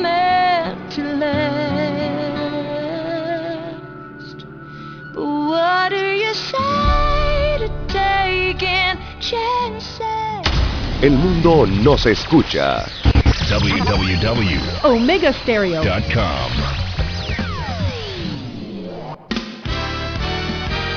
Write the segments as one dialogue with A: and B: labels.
A: meant to last. But what do you say to taking chances?
B: El mundo nos escucha.
C: www.omegastereo.com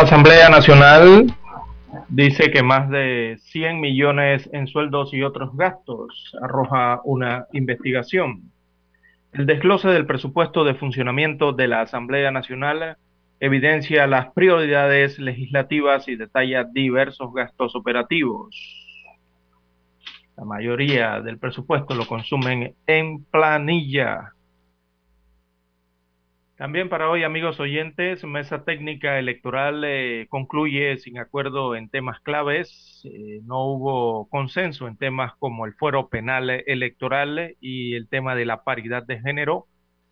D: Asamblea Nacional dice que más de 100 millones en sueldos y otros gastos arroja una investigación. El desglose del presupuesto de funcionamiento de la Asamblea Nacional evidencia las prioridades legislativas y detalla diversos gastos operativos. La mayoría del presupuesto lo consumen en planilla. También para hoy, amigos oyentes, Mesa Técnica Electoral eh, concluye sin acuerdo en temas claves. Eh, no hubo consenso en temas como el fuero penal electoral y el tema de la paridad de género.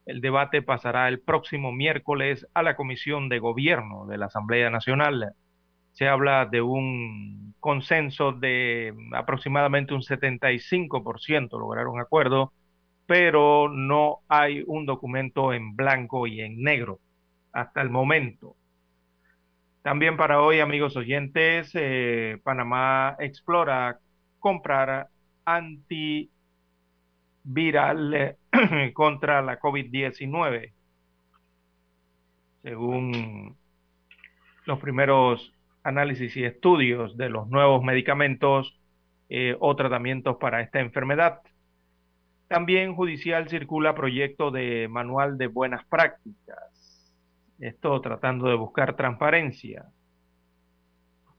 D: El debate pasará el próximo miércoles a la Comisión de Gobierno de la Asamblea Nacional. Se habla de un consenso de aproximadamente un 75%, lograron acuerdo pero no hay un documento en blanco y en negro hasta el momento. También para hoy, amigos oyentes, eh, Panamá explora comprar antiviral eh, contra la COVID-19. Según los primeros análisis y estudios de los nuevos medicamentos eh, o tratamientos para esta enfermedad. También judicial circula proyecto de manual de buenas prácticas. Esto tratando de buscar transparencia.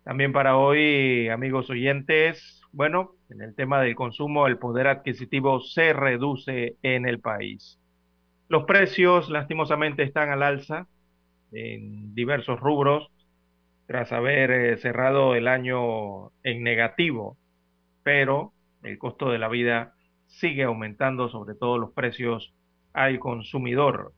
D: También para hoy, amigos oyentes, bueno, en el tema del consumo, el poder adquisitivo se reduce en el país. Los precios, lastimosamente, están al alza en diversos rubros tras haber eh, cerrado el año en negativo, pero el costo de la vida sigue aumentando, sobre todo los precios al consumidor.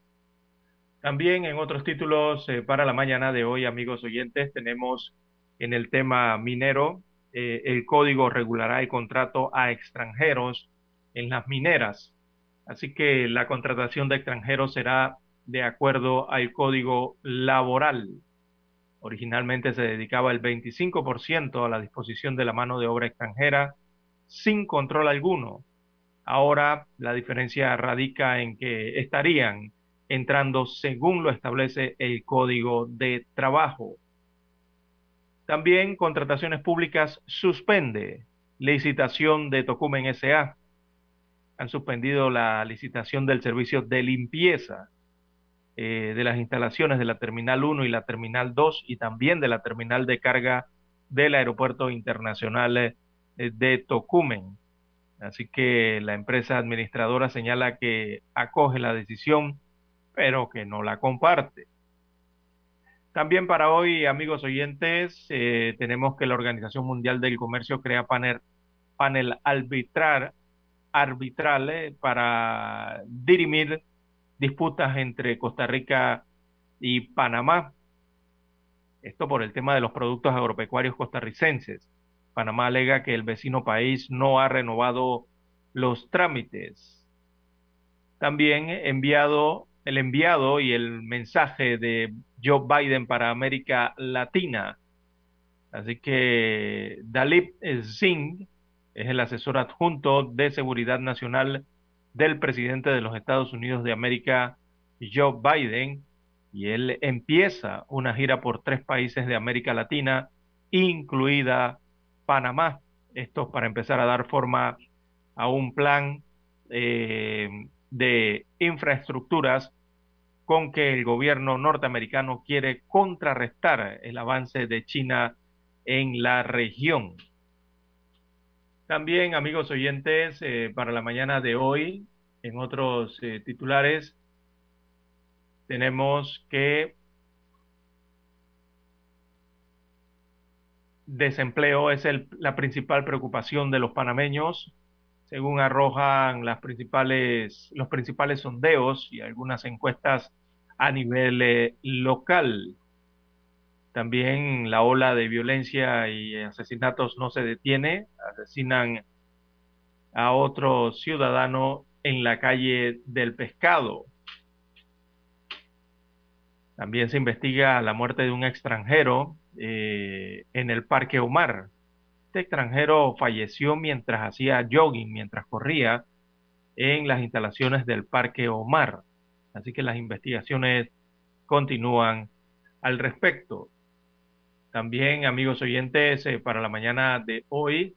D: También en otros títulos eh, para la mañana de hoy, amigos oyentes, tenemos en el tema minero, eh, el código regulará el contrato a extranjeros en las mineras. Así que la contratación de extranjeros será de acuerdo al código laboral. Originalmente se dedicaba el 25% a la disposición de la mano de obra extranjera sin control alguno. Ahora la diferencia radica en que estarían entrando según lo establece el Código de Trabajo. También contrataciones públicas suspende licitación de Tocumen SA. Han suspendido la licitación del servicio de limpieza eh, de las instalaciones de la Terminal 1 y la Terminal 2 y también de la Terminal de Carga del Aeropuerto Internacional eh, de Tocumen. Así que la empresa administradora señala que acoge la decisión, pero que no la comparte. También para hoy, amigos oyentes, eh, tenemos que la Organización Mundial del Comercio crea panel, panel arbitral, eh, para dirimir disputas entre Costa Rica y Panamá. Esto por el tema de los productos agropecuarios costarricenses. Panamá alega que el vecino país no ha renovado los trámites. También enviado el enviado y el mensaje de Joe Biden para América Latina. Así que Dalip Singh es el asesor adjunto de seguridad nacional del presidente de los Estados Unidos de América, Joe Biden, y él empieza una gira por tres países de América Latina incluida Panamá. Esto para empezar a dar forma a un plan eh, de infraestructuras con que el gobierno norteamericano quiere contrarrestar el avance de China en la región. También, amigos oyentes, eh, para la mañana de hoy, en otros eh, titulares, tenemos que desempleo es la principal preocupación de los panameños, según arrojan las principales, los principales sondeos y algunas encuestas a nivel eh, local. También la ola de violencia y asesinatos no se detiene. Asesinan a otro ciudadano en la calle del pescado. También se investiga la muerte de un extranjero eh, en el Parque Omar. Este extranjero falleció mientras hacía jogging, mientras corría en las instalaciones del Parque Omar. Así que las investigaciones continúan al respecto. También, amigos oyentes, eh, para la mañana de hoy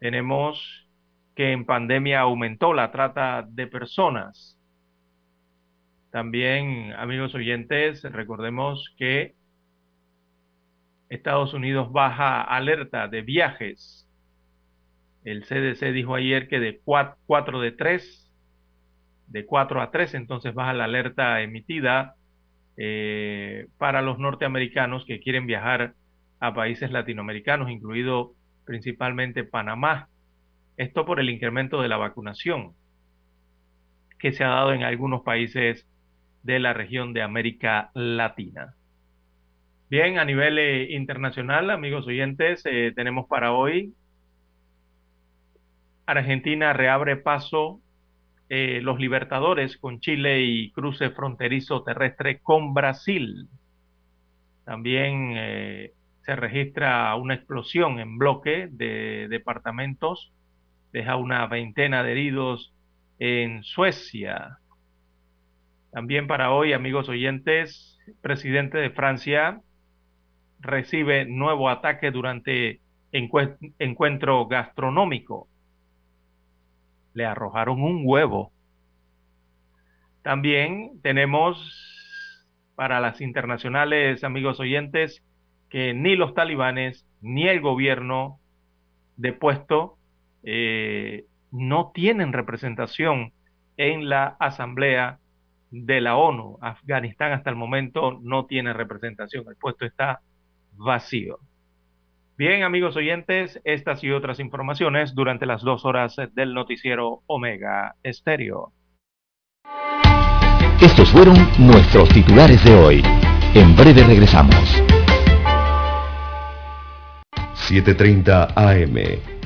D: tenemos que en pandemia aumentó la trata de personas. También, amigos oyentes, recordemos que Estados Unidos baja alerta de viajes. El CDC dijo ayer que de 4, de 3, de 4 a 3, entonces baja la alerta emitida eh, para los norteamericanos que quieren viajar a países latinoamericanos, incluido principalmente Panamá. Esto por el incremento de la vacunación que se ha dado en algunos países de la región de América Latina. Bien, a nivel eh, internacional, amigos oyentes, eh, tenemos para hoy Argentina reabre paso eh, los Libertadores con Chile y cruce fronterizo terrestre con Brasil. También se registra una explosión en bloque de departamentos, deja una veintena de heridos en Suecia. También para hoy, amigos oyentes, presidente de Francia recibe nuevo ataque durante encuentro gastronómico. Le arrojaron un huevo. También tenemos para las internacionales, amigos oyentes, que ni los talibanes ni el gobierno depuesto eh, no tienen representación en la Asamblea de la ONU. Afganistán hasta el momento no tiene representación. El puesto está vacío. Bien, amigos oyentes, estas y otras informaciones durante las dos horas del noticiero Omega Estéreo.
E: Estos fueron nuestros titulares de hoy. En breve regresamos.
B: 7.30 AM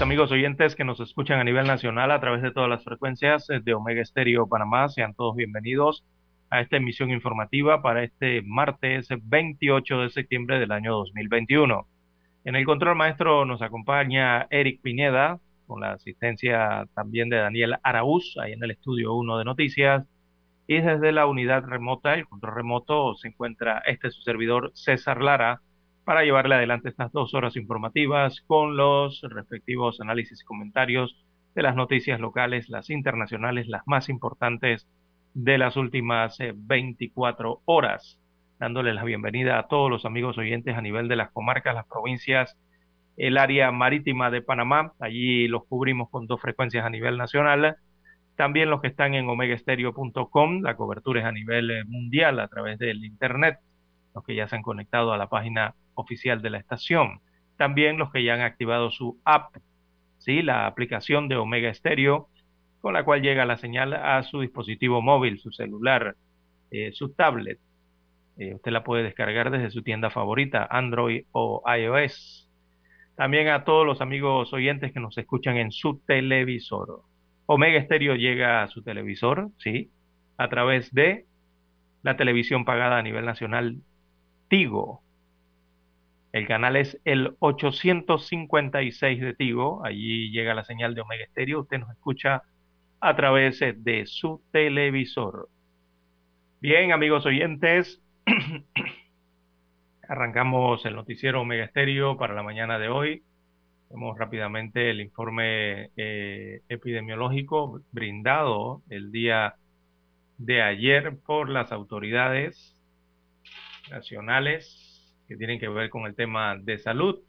D: Amigos oyentes que nos escuchan a nivel nacional a través de todas las frecuencias de Omega Estéreo Panamá. Sean todos bienvenidos a esta emisión informativa para este martes 28 de septiembre del año 2021. En el control maestro nos acompaña Eric Pineda, con la asistencia también de Daniel Araúz, ahí en el estudio 1 de noticias. Y desde la unidad remota, el control remoto, se encuentra este su servidor César Lara para llevarle adelante estas dos horas informativas con los respectivos análisis y comentarios de las noticias locales, las internacionales, las más importantes de las últimas 24 eh, horas, dándole la bienvenida a todos los amigos oyentes a nivel de las comarcas, las provincias, el área marítima de Panamá, allí los cubrimos con dos frecuencias a nivel nacional, también los que están en omegaestereo.com, la cobertura es a nivel eh, mundial a través del internet, los que ya se han conectado a la página oficial de la estación, también los que ya han activado su app, ¿sí? la aplicación de Omega Stereo, con la cual llega la señal a su dispositivo móvil, su celular, eh, su tablet. Eh, usted la puede descargar desde su tienda favorita, Android o iOS. También a todos los amigos oyentes que nos escuchan en su televisor. Omega Stereo llega a su televisor, ¿sí? A través de la televisión pagada a nivel nacional Tigo. El canal es el 856 de Tigo. Allí llega la señal de Omega Stereo. Usted nos escucha a través de su televisor. Bien, amigos oyentes, arrancamos el noticiero Omega Estéreo para la mañana de hoy. Vemos rápidamente el informe eh, epidemiológico brindado el día de ayer por las autoridades nacionales que tienen que ver con el tema de salud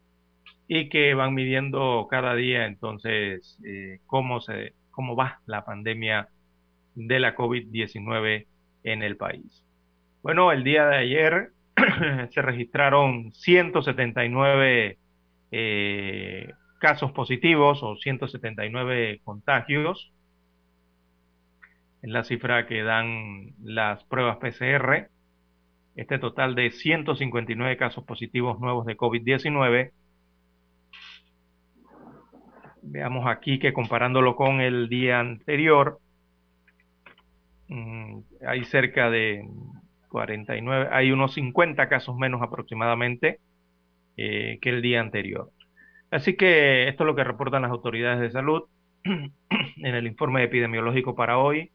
D: y que van midiendo cada día entonces eh, cómo se cómo va la pandemia de la COVID-19 en el país. Bueno, el día de ayer se registraron 179 eh, casos positivos o 179 contagios. Es la cifra que dan las pruebas PCR. Este total de 159 casos positivos nuevos de COVID-19 Veamos aquí que comparándolo con el día anterior, mm, hay cerca de 49, hay unos 50 casos menos aproximadamente eh, que el día anterior. Así que esto es lo que reportan las autoridades de salud en el informe epidemiológico para hoy.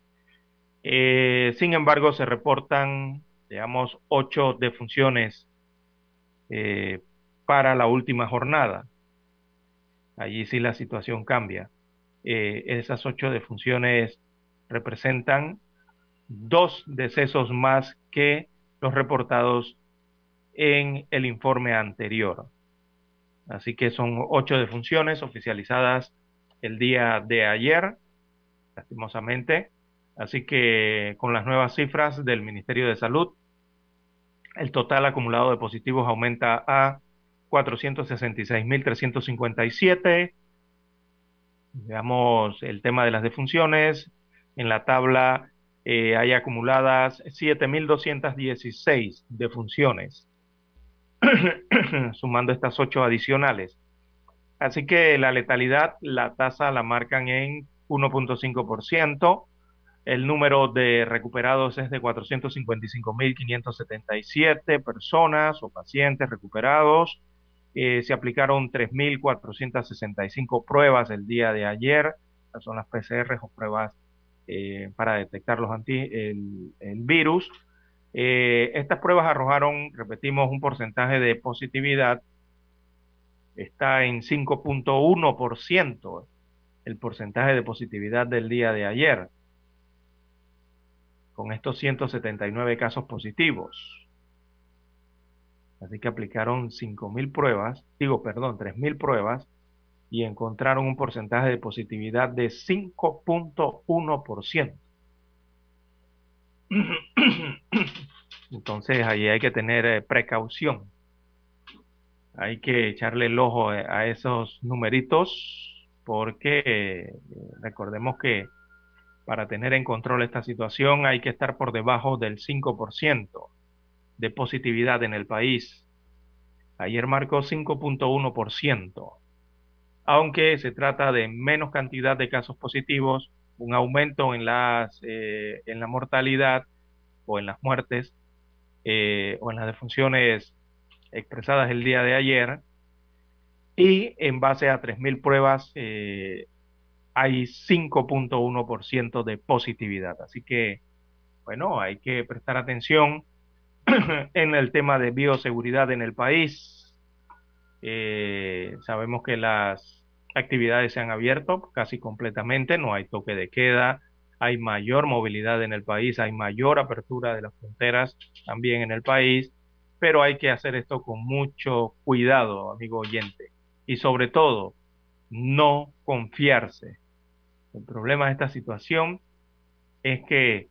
D: Eh, sin embargo, se reportan, digamos, ocho defunciones eh, para la última jornada. Allí sí la situación cambia. Eh, esas ocho defunciones representan dos decesos más que los reportados en el informe anterior. Así que son ocho defunciones oficializadas el día de ayer, lastimosamente. Así que con las nuevas cifras del Ministerio de Salud, el total acumulado de positivos aumenta a 466.357. Veamos el tema de las defunciones. En la tabla eh, hay acumuladas 7.216 defunciones, sumando estas ocho adicionales. Así que la letalidad, la tasa la marcan en 1.5%. El número de recuperados es de 455.577 personas o pacientes recuperados. Eh, se aplicaron 3.465 pruebas el día de ayer. Estas son las PCR o pruebas eh, para detectar los anti, el, virus. Eh, estas pruebas arrojaron, repetimos, un porcentaje de positividad. Está en 5.1% el porcentaje de positividad del día de ayer, con estos 179 casos positivos. Así que aplicaron 5.000 pruebas, digo, perdón, 3.000 pruebas y encontraron un porcentaje de positividad de 5.1%. Entonces ahí hay que tener eh, precaución. Hay que echarle el ojo eh, a esos numeritos porque eh, recordemos que para tener en control esta situación hay que estar por debajo del 5% de positividad en el país. Ayer marcó 5.1%, aunque se trata de menos cantidad de casos positivos, un aumento en, eh, en la mortalidad o en las muertes eh, o en las defunciones expresadas el día de ayer. Y en base a 3.000 pruebas eh, hay 5.1% de positividad. Así que, bueno, hay que prestar atención en el tema de bioseguridad en el país. Eh, sabemos que las actividades se han abierto casi completamente, no hay toque de queda, hay mayor movilidad en el país, hay mayor apertura de las fronteras también en el país, pero hay que hacer esto con mucho cuidado, amigo oyente, y sobre todo, no confiarse. El problema de esta situación es que,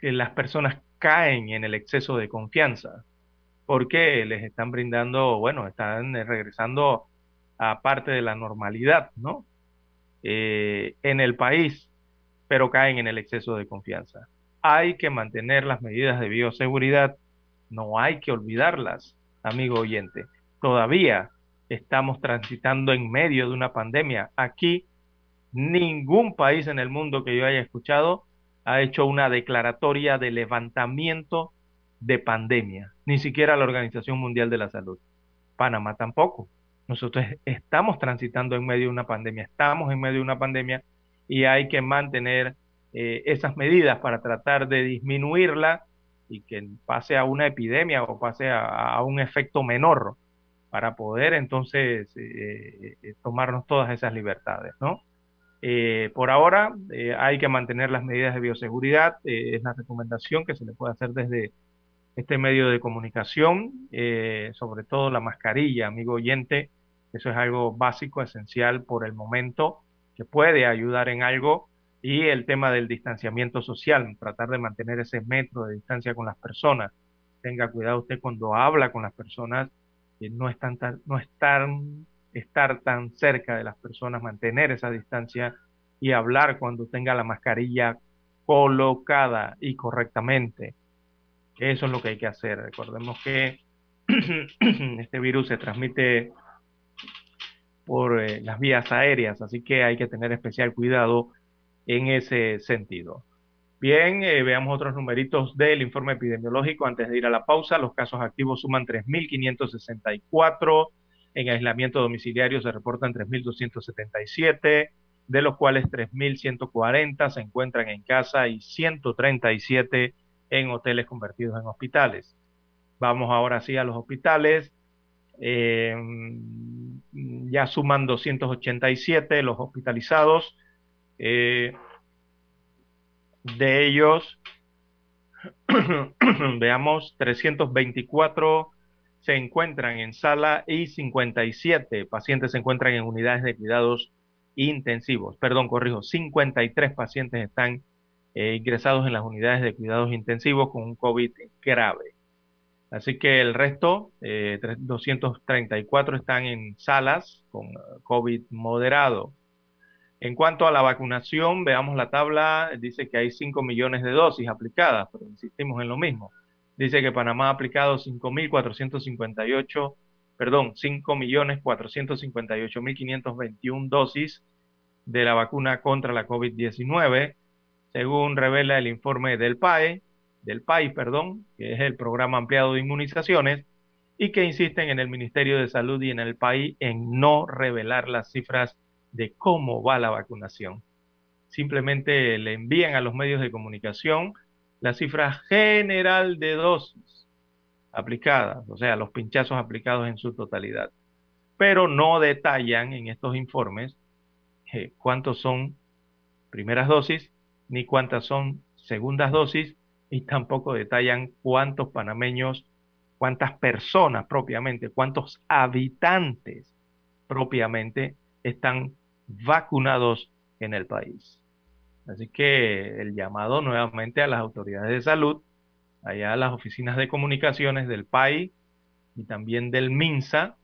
D: las personas caen en el exceso de confianza, porque les están brindando, bueno, están regresando a parte de la normalidad, ¿no? Eh, en el país, pero caen en el exceso de confianza. Hay que mantener las medidas de bioseguridad, no hay que olvidarlas, amigo oyente. Todavía estamos transitando en medio de una pandemia. Aquí ningún país en el mundo que yo haya escuchado ha hecho una declaratoria de levantamiento de pandemia, ni siquiera la Organización Mundial de la Salud. Panamá tampoco. Nosotros estamos transitando en medio de una pandemia, estamos en medio de una pandemia y hay que mantener eh, esas medidas para tratar de disminuirla y que pase a una epidemia o pase a, un efecto menor para poder entonces eh, eh, tomarnos todas esas libertades, ¿no? Por ahora hay que mantener las medidas de bioseguridad, es la recomendación que se le puede hacer desde este medio de comunicación, sobre todo la mascarilla, amigo oyente, eso es algo básico, esencial por el momento, que puede ayudar en algo. Y el tema del distanciamiento social, tratar de mantener ese metro de distancia con las personas. Tenga cuidado usted cuando habla con las personas, no, están no estar, estar tan cerca de las personas, mantener esa distancia y hablar cuando tenga la mascarilla colocada y correctamente. Eso es lo que hay que hacer. Recordemos que este virus se transmite por eh, las vías aéreas, así que hay que tener especial cuidado en ese sentido. Bien, eh, veamos otros numeritos del informe epidemiológico antes de ir a la pausa. Los casos activos suman 3.564, en aislamiento domiciliario se reportan 3.277, de los cuales 3.140 se encuentran en casa y 137 en hoteles convertidos en hospitales. Vamos ahora sí a los hospitales. Eh, ya suman 287 los hospitalizados. Eh, de ellos, veamos, 324 se encuentran en sala y 57 pacientes se encuentran en unidades de cuidados intensivos. Perdón, corrijo, 53 pacientes están eh, ingresados en las unidades de cuidados intensivos con un COVID grave. Así que el resto, 234 eh, están en salas con eh, COVID moderado. En cuanto a la vacunación, veamos la tabla, dice que hay 5 millones de dosis aplicadas, pero insistimos en lo mismo. Dice que Panamá ha aplicado 5.458, perdón, 5.458.521 dosis de la vacuna contra la COVID-19, según revela el informe del PAE, del país, perdón, que es el programa ampliado de inmunizaciones, y que insisten en el Ministerio de Salud y en el país en no revelar las cifras de cómo va la vacunación. Simplemente le envían a los medios de comunicación la cifra general de dosis aplicadas, o sea, los pinchazos aplicados en su totalidad. Pero no detallan en estos informes eh, cuántos son primeras dosis ni cuántas son segundas dosis y tampoco detallan cuántos panameños, cuántas personas propiamente, cuántos habitantes propiamente están vacunados en el país. Así que el llamado nuevamente a las autoridades de salud, allá a las oficinas de comunicaciones del país y también del MINSA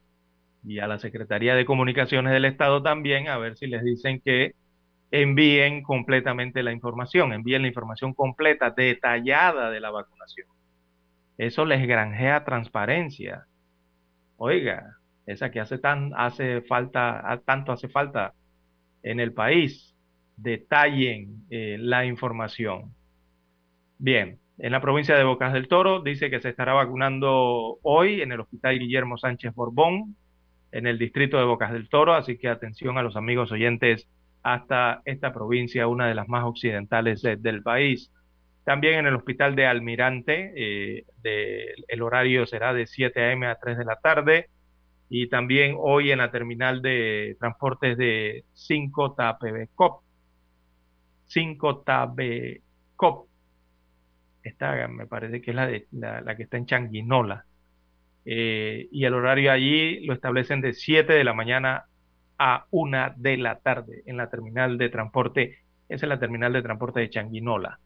D: y a la Secretaría de Comunicaciones del Estado también, a ver si les dicen que envíen completamente la información, envíen la información completa, detallada de la vacunación. Eso les granjea transparencia. Oiga, esa que hace tan hace falta, tanto hace falta en el país, detallen eh, la información. Bien, en la provincia de Bocas del Toro dice que se estará vacunando hoy en el Hospital Guillermo Sánchez Borbón, en el distrito de Bocas del Toro, así que atención a los amigos oyentes hasta esta provincia, una de las más occidentales del país. También en el hospital de Almirante, eh, el horario será de 7 a.m. a 3 de la tarde. Y también hoy en la terminal de transportes de 5 TAPB COP. 5 Tabecop. Esta me parece que es la, de, la, que está en Changuinola. Eh, y el horario allí lo establecen de 7 de la mañana a 1 de la tarde en la terminal de transporte. Esa es la terminal de transporte de Changuinola.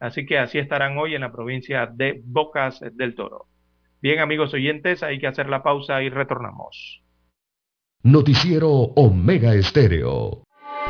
D: Así que así estarán hoy en la provincia de Bocas del Toro. Bien, amigos oyentes, hay que hacer la pausa y retornamos.
B: Noticiero Omega Estéreo.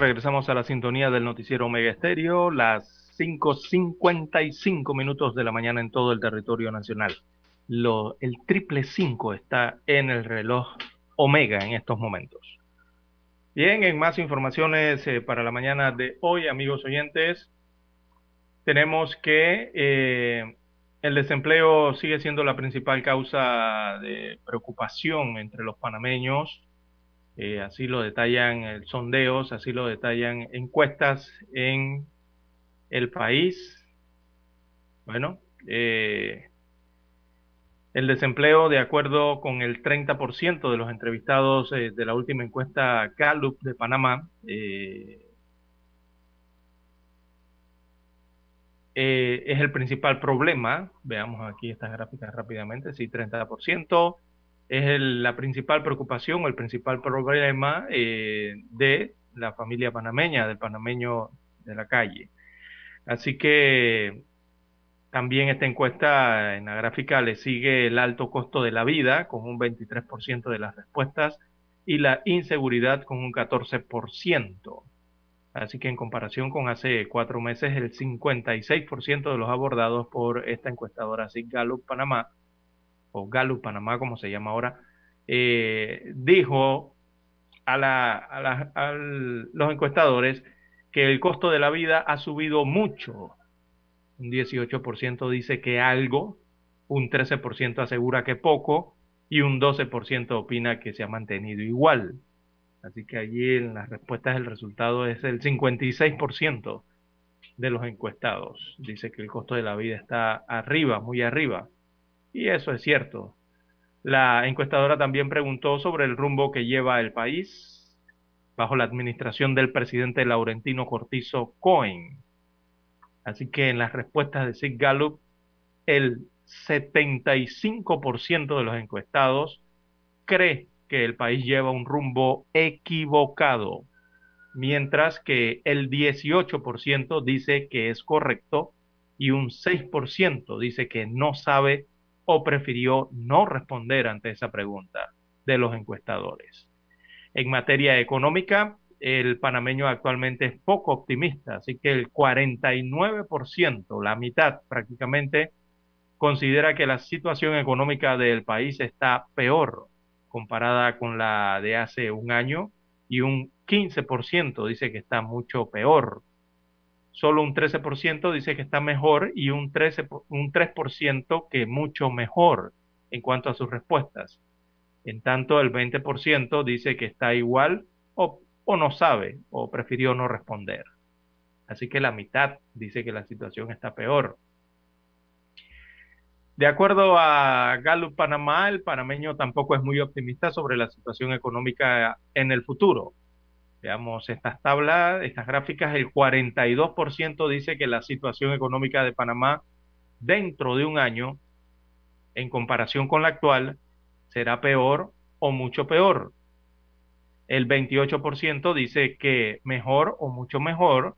D: Regresamos a la sintonía del noticiero Omega Estéreo, las 5.55 minutos de la mañana en todo el territorio nacional. Lo, el triple 5 está en el reloj Omega en estos momentos. Bien, en más informaciones eh, para la mañana de hoy, amigos oyentes, tenemos que eh, el desempleo sigue siendo la principal causa de preocupación entre los panameños eh, así lo detallan sondeos, así lo detallan encuestas en el país. Bueno, eh, el desempleo, de acuerdo con el 30% de los entrevistados eh, de la última encuesta Gallup de Panamá, es el principal problema. Veamos aquí estas gráficas rápidamente. Sí, 30% es la principal preocupación, el principal problema eh, de la familia panameña, del panameño de la calle. Así que también esta encuesta en la gráfica le sigue el alto costo de la vida con un 23% de las respuestas y la inseguridad con un 14%. Así que en comparación con hace cuatro meses, el 56% de los abordados por esta encuestadora Gallup Panamá o Gallup Panamá, como se llama ahora, eh, dijo a, a, los encuestadores que el costo de la vida ha subido mucho. Un 18% dice que algo, un 13% asegura que poco y un 12% opina que se ha mantenido igual. Así que allí en las respuestas el resultado es el 56% de los encuestados. Dice que el costo de la vida está arriba, muy arriba. Y eso es cierto. La encuestadora también preguntó sobre el rumbo que lleva el país bajo la administración del presidente Laurentino Cortizo Cohen. Así que en las respuestas de Sig Gallup, el 75% de los encuestados cree que el país lleva un rumbo equivocado, mientras que el 18% dice que es correcto y un 6% dice que no sabe o prefirió no responder ante esa pregunta de los encuestadores. En materia económica, el panameño actualmente es poco optimista, así que el 49%, la mitad prácticamente, considera que la situación económica del país está peor comparada con la de hace un año y un 15% dice que está mucho peor. Solo un 13% dice que está mejor y un, 13, un 3% que mucho mejor en cuanto a sus respuestas. En tanto, el 20% dice que está igual o, o no sabe o prefirió no responder. Así que la mitad dice que la situación está peor. De acuerdo a Gallup Panamá, el panameño tampoco es muy optimista sobre la situación económica en el futuro. Veamos estas tablas, estas gráficas, el 42% dice que la situación económica de Panamá dentro de un año, en comparación con la actual, será peor o mucho peor. El 28% dice que mejor o mucho mejor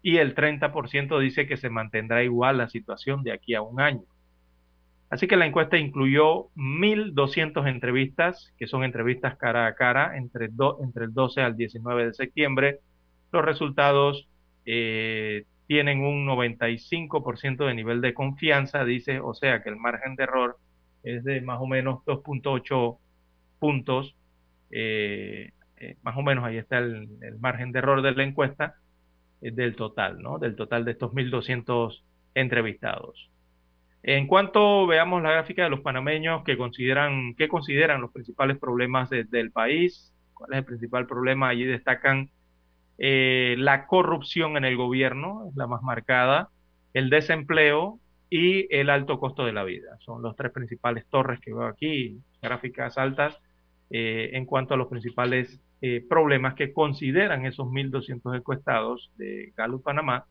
D: y el 30% dice que se mantendrá igual la situación de aquí a un año. Así que la encuesta incluyó 1.200 entrevistas, que son entrevistas cara a cara entre, entre el 12 al 19 de septiembre. Los resultados eh, tienen un 95% de nivel de confianza, dice, o sea que el margen de error es de más o menos 2.8 puntos. Eh, eh, más o menos ahí está el, margen de error de la encuesta del total, ¿no? Del total de estos 1.200 entrevistados. En cuanto veamos la gráfica de los panameños que consideran, que consideran los principales problemas del país, cuál es el principal problema, allí destacan eh, la corrupción en el gobierno, es la más marcada, el desempleo y el alto costo de la vida. Son los tres principales torres que veo aquí, gráficas altas, eh, en cuanto a los principales eh, problemas que consideran esos 1.200 encuestados de Gallup Panamá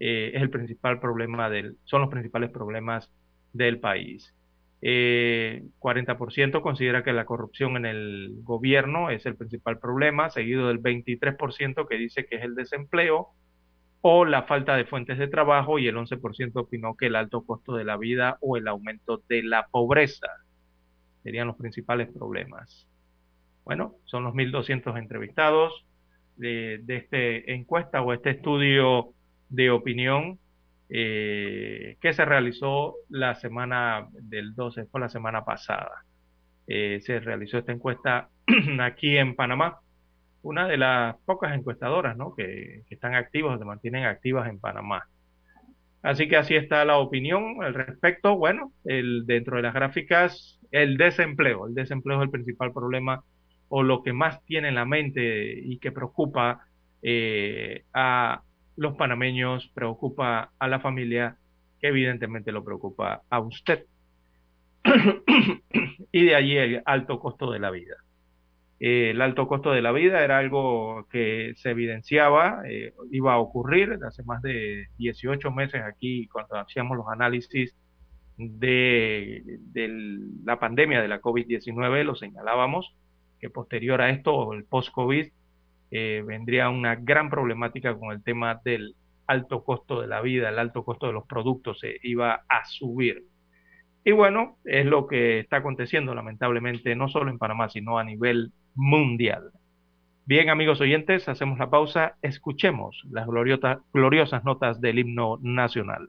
D: eh, es el principal problema del, son los principales problemas del país. 40% eh, considera que la corrupción en el gobierno es el principal problema, seguido del 23% que dice que es el desempleo o la falta de fuentes de trabajo y el 11% opinó que el alto costo de la vida o el aumento de la pobreza serían los principales problemas. Bueno, son los 1.200 entrevistados de, de esta encuesta o este estudio de opinión eh, que se realizó la semana del 12, fue la semana pasada. Eh, se realizó esta encuesta aquí en Panamá, una de las pocas encuestadoras ¿no? que, están activas, se mantienen activas en Panamá. Así que así está la opinión al respecto. Bueno, el, dentro de las gráficas, el desempleo. El desempleo es el principal problema o lo que más tiene en la mente y que preocupa eh, a, los panameños, preocupa a la familia, que evidentemente lo preocupa a usted. y de allí el alto costo de la vida. el alto costo de la vida era algo que se evidenciaba, eh, iba a ocurrir hace más de 18 meses aquí cuando hacíamos los análisis de, de la pandemia de la COVID-19, lo señalábamos, que posterior a esto, el post-COVID, eh, vendría una gran problemática con el tema del alto costo de la vida, el alto costo de los productos se iba a subir. Y bueno, es lo que está aconteciendo lamentablemente no solo en Panamá, sino a nivel mundial. Bien, amigos oyentes, hacemos la pausa, escuchemos las gloriosas notas del himno nacional.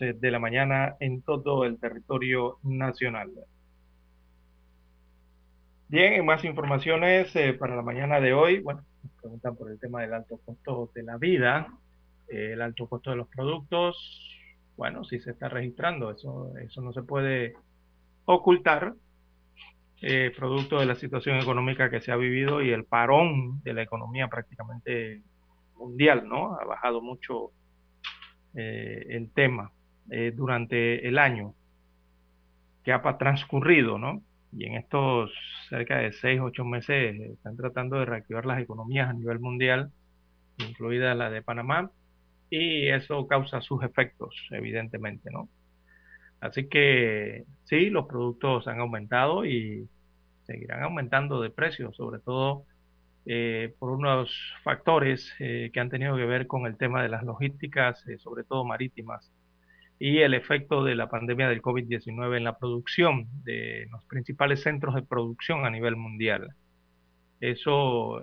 D: de la mañana en todo el territorio nacional. Bien, más informaciones eh, para la mañana de hoy, bueno, nos preguntan por el tema del alto costo de la vida, eh, el alto costo de los productos, bueno, si se está registrando, eso, eso no se puede ocultar, eh, producto de la situación económica que se ha vivido y el parón de la economía prácticamente mundial, ¿no? Ha bajado mucho eh, el tema eh, durante el año que ha transcurrido, ¿no? Y en estos cerca de seis, ocho meses están tratando de reactivar las economías a nivel mundial, incluida la de Panamá, y eso causa sus efectos, evidentemente, ¿no? Así que sí, los productos han aumentado y seguirán aumentando de precio, sobre todo eh, por unos factores eh, que han tenido que ver con el tema de las logísticas, eh, sobre todo marítimas, y el efecto de la pandemia del COVID-19 en la producción de los principales centros de producción a nivel mundial. Eso,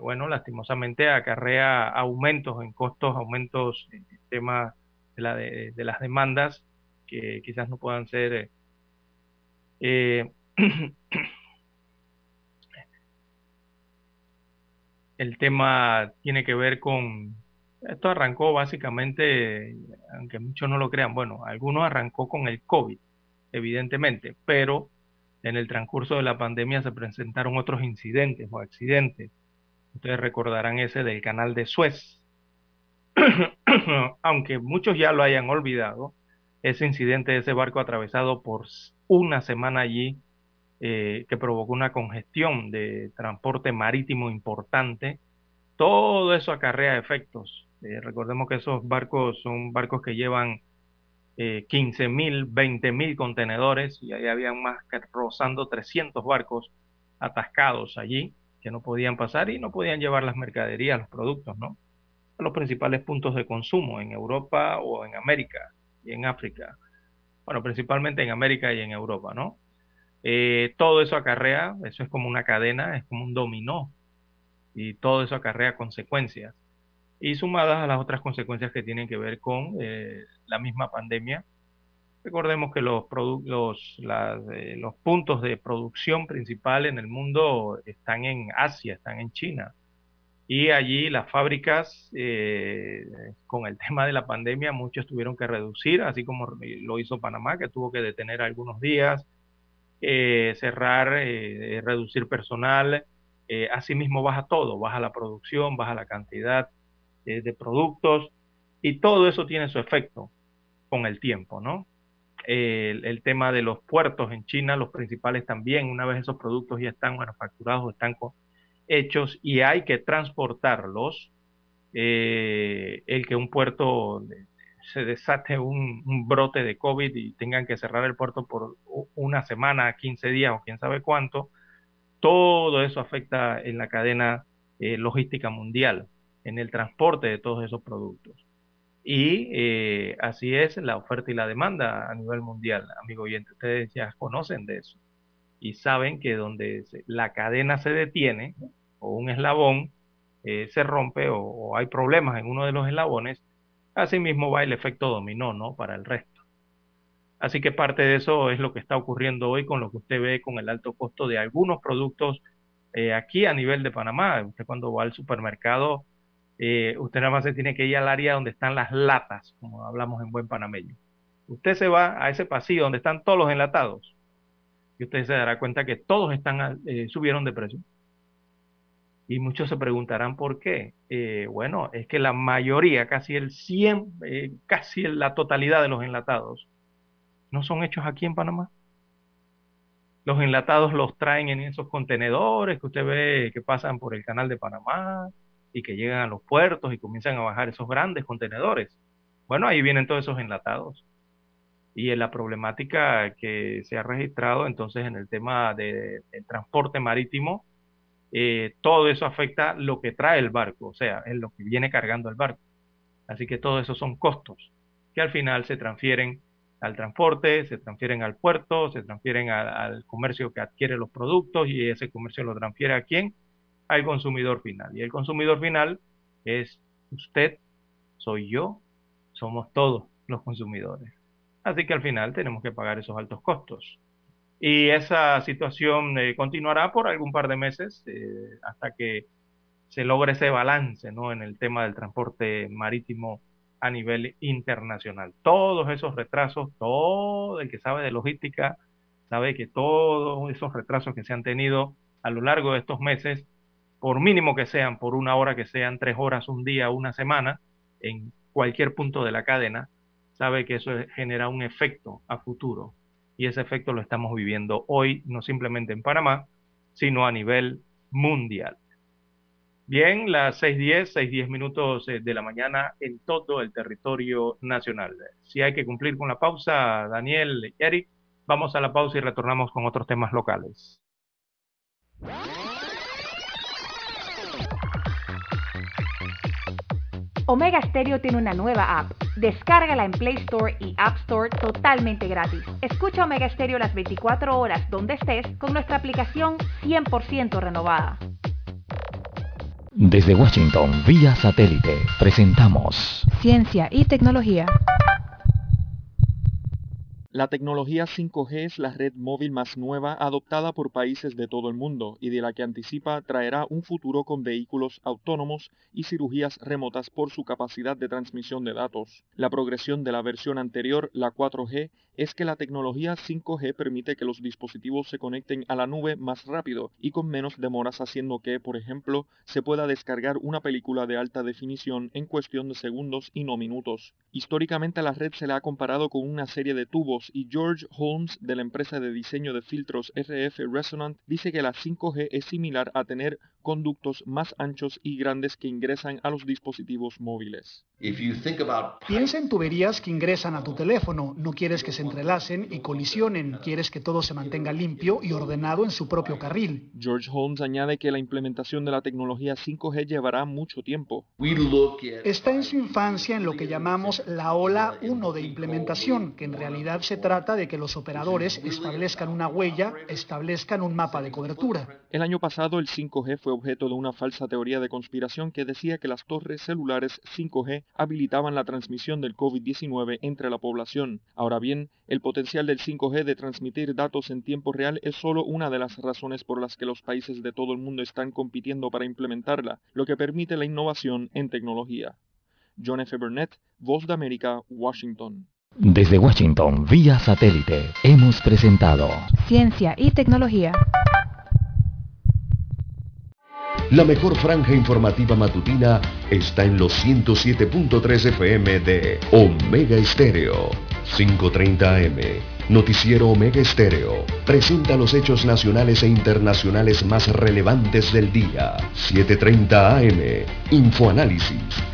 D: bueno, lastimosamente acarrea aumentos en costos, aumentos en el tema de, la de, las demandas que quizás no puedan ser el tema tiene que ver con, esto arrancó básicamente, aunque muchos no lo crean, bueno, algunos arrancó con el COVID, evidentemente, pero en el transcurso de la pandemia se presentaron otros incidentes o accidentes. Ustedes recordarán ese del canal de Suez. aunque muchos ya lo hayan olvidado, ese incidente de ese barco atravesado por una semana allí eh, que provocó una congestión de transporte marítimo importante. Todo eso acarrea efectos. Eh, recordemos que esos barcos son barcos que llevan eh, 15 mil, 20 mil contenedores y ahí habían más que rozando 300 barcos atascados allí que no podían pasar y no podían llevar las mercaderías, los productos, ¿no? A los principales puntos de consumo en Europa o en América y en África. Bueno, principalmente en América y en Europa, ¿no? Eh, todo eso acarrea, eso es como una cadena, es como un dominó, y todo eso acarrea consecuencias. Y sumadas a las otras consecuencias que tienen que ver con eh, la misma pandemia, recordemos que los, los, eh, los puntos de producción principal en el mundo están en Asia, están en China. Y allí las fábricas, con el tema de la pandemia, muchos tuvieron que reducir, así como lo hizo Panamá, que tuvo que detener algunos días, eh, cerrar, eh, reducir personal, eh, asimismo baja todo, baja la producción, baja la cantidad de productos y todo eso tiene su efecto con el tiempo, ¿no? El, tema de los puertos en China, los principales también, una vez esos productos ya están manufacturados, están hechos y hay que transportarlos, el que un puerto se desate un, brote de COVID y tengan que cerrar el puerto por una semana, 15 días o quién sabe cuánto, todo eso afecta en la cadena eh, logística mundial, en el transporte de todos esos productos. Y eh, así es la oferta y la demanda a nivel mundial, amigo oyente. Ustedes ya conocen de eso y saben que donde la cadena se detiene o un eslabón eh, se rompe o hay problemas en uno de los eslabones, Asimismo va el efecto dominó, ¿no? Para el resto. Así que parte de eso es lo que está ocurriendo hoy con lo que usted ve con el alto costo de algunos productos eh, aquí a nivel de Panamá. Usted cuando va al supermercado, eh, usted nada más se tiene que ir al área donde están las latas, como hablamos en buen panameño. Usted se va a ese pasillo donde están todos los enlatados y usted se dará cuenta que todos están eh, subieron de precio. Y muchos se preguntarán por qué. Eh, bueno, es que la mayoría, casi el 100, eh, casi la totalidad de los enlatados, no son hechos aquí en Panamá. Los enlatados los traen en esos contenedores que usted ve que pasan por el canal de Panamá y que llegan a los puertos y comienzan a bajar esos grandes contenedores. Bueno, ahí vienen todos esos enlatados. Y en la problemática que se ha registrado entonces en el tema del transporte marítimo, eh, todo eso afecta lo que trae el barco, o sea, es lo que viene cargando el barco. Así que todo eso son costos que al final se transfieren al transporte, se transfieren al puerto, se transfieren al comercio que adquiere los productos y ese comercio lo transfiere a quién? Al consumidor final. Y el consumidor final es usted, soy yo, somos todos los consumidores. Así que al final tenemos que pagar esos altos costos. Y esa situación eh, continuará por algún par de meses eh, hasta que se logre ese balance ¿no? en el tema del transporte marítimo a nivel internacional. Todos esos retrasos, todo el que sabe de logística sabe que todos esos retrasos que se han tenido a lo largo de estos meses, por mínimo que sean, por una hora que sean, tres horas, un día, una semana, en cualquier punto de la cadena, sabe que eso genera un efecto a futuro. Y ese efecto lo estamos viviendo hoy, no simplemente en Panamá, sino a nivel mundial. Bien, las 6.10, 6.10 minutos eh, de la mañana en todo el territorio nacional. Si hay que cumplir con la pausa, Daniel Eric, vamos a la pausa y retornamos con otros temas locales.
F: Omega Stereo tiene una nueva app. Descárgala en Play Store y App Store totalmente gratis. Escucha Omega Stereo las 24 horas donde estés con nuestra aplicación 100% renovada.
E: Desde Washington, vía satélite, presentamos
F: Ciencia y Tecnología.
G: La tecnología 5G es la red móvil más nueva adoptada por países de todo el mundo y de la que anticipa traerá un futuro con vehículos autónomos y cirugías remotas por su capacidad de transmisión de datos. La progresión de la versión anterior, la 4G, es que la tecnología 5G permite que los dispositivos se conecten a la nube más rápido y con menos demoras haciendo que, por ejemplo, se pueda descargar una película de alta definición en cuestión de segundos y no minutos. Históricamente la red se le ha comparado con una serie de tubos y George Holmes de la empresa de diseño de filtros RF Resonant dice que la 5G es similar a tener conductos más anchos y grandes que ingresan a los dispositivos móviles.
H: Piensa en tuberías que ingresan a tu teléfono. No quieres que se entrelacen y colisionen. Quieres que todo se mantenga limpio y ordenado en su propio carril.
G: George Holmes añade que la implementación de la tecnología 5G llevará mucho tiempo.
H: Está en su infancia en lo que llamamos la ola 1 de implementación, que en realidad se trata de que los operadores establezcan una huella, establezcan un mapa de cobertura.
G: El año pasado el 5G fue objeto de una falsa teoría de conspiración que decía que las torres celulares 5G habilitaban la transmisión del COVID-19 entre la población. Ahora bien, el potencial del 5G de transmitir datos en tiempo real es solo una de las razones por las que los países de todo el mundo están compitiendo para implementarla, lo que permite la innovación en tecnología. John F. Burnett, Voz de América, Washington.
E: Desde Washington, vía satélite, hemos presentado
F: Ciencia y Tecnología.
B: La mejor franja informativa matutina está en los 107.3 FM de Omega Estéreo. 5.30 AM. Noticiero Omega Estéreo. Presenta los hechos nacionales e internacionales más relevantes del día. 7.30 AM. Infoanálisis.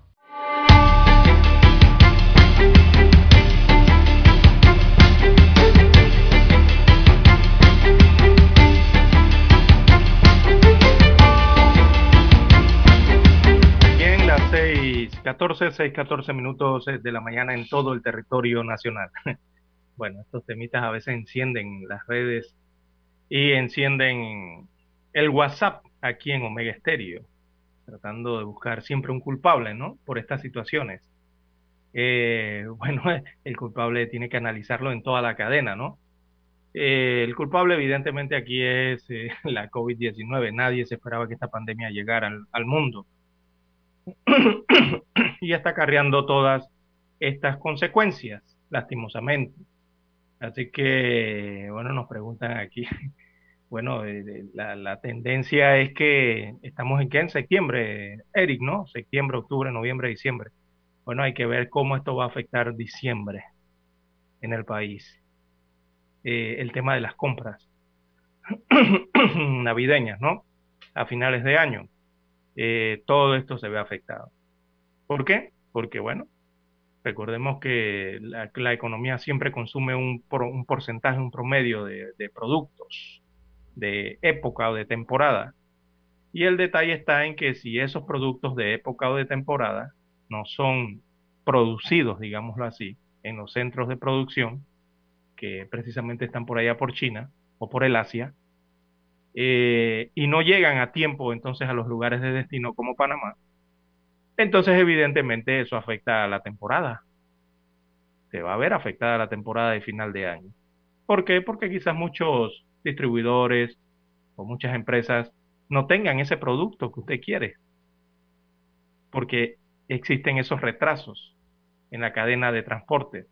D: 6:14, 6:14 minutos de la mañana en todo el territorio nacional. Bueno, estos temitas a veces encienden las redes y encienden el WhatsApp aquí en Omega Stereo, tratando de buscar siempre un culpable, ¿no? Por estas situaciones. eh, bueno, el culpable tiene que analizarlo en toda la cadena, ¿no? Eh, el culpable evidentemente aquí es eh, la COVID-19. Nadie se esperaba que esta pandemia llegara al mundo. Y está acarreando todas estas consecuencias, lastimosamente. Así que, bueno, nos preguntan aquí, bueno, la, la, tendencia es que estamos en qué? En septiembre, Eric, ¿no? Septiembre, octubre, noviembre, diciembre. Bueno, hay que ver cómo esto va a afectar diciembre en el país. Eh, el tema de las compras navideñas, ¿no? A finales de año. Eh, todo esto se ve afectado. ¿Por qué? Porque, bueno, recordemos que la, economía siempre consume un, un porcentaje, un promedio de, de, productos de época o de temporada. Y el detalle está en que si esos productos de época o de temporada no son producidos, digámoslo así, en los centros de producción, que precisamente están por allá por China o por el Asia, eh, y no llegan a tiempo entonces a los lugares de destino como Panamá, entonces evidentemente eso afecta a la temporada. Se va a ver afectada la temporada de final de año. ¿Por qué? Porque quizás muchos distribuidores o muchas empresas no tengan ese producto que usted quiere. Porque existen esos retrasos en la cadena de transporte.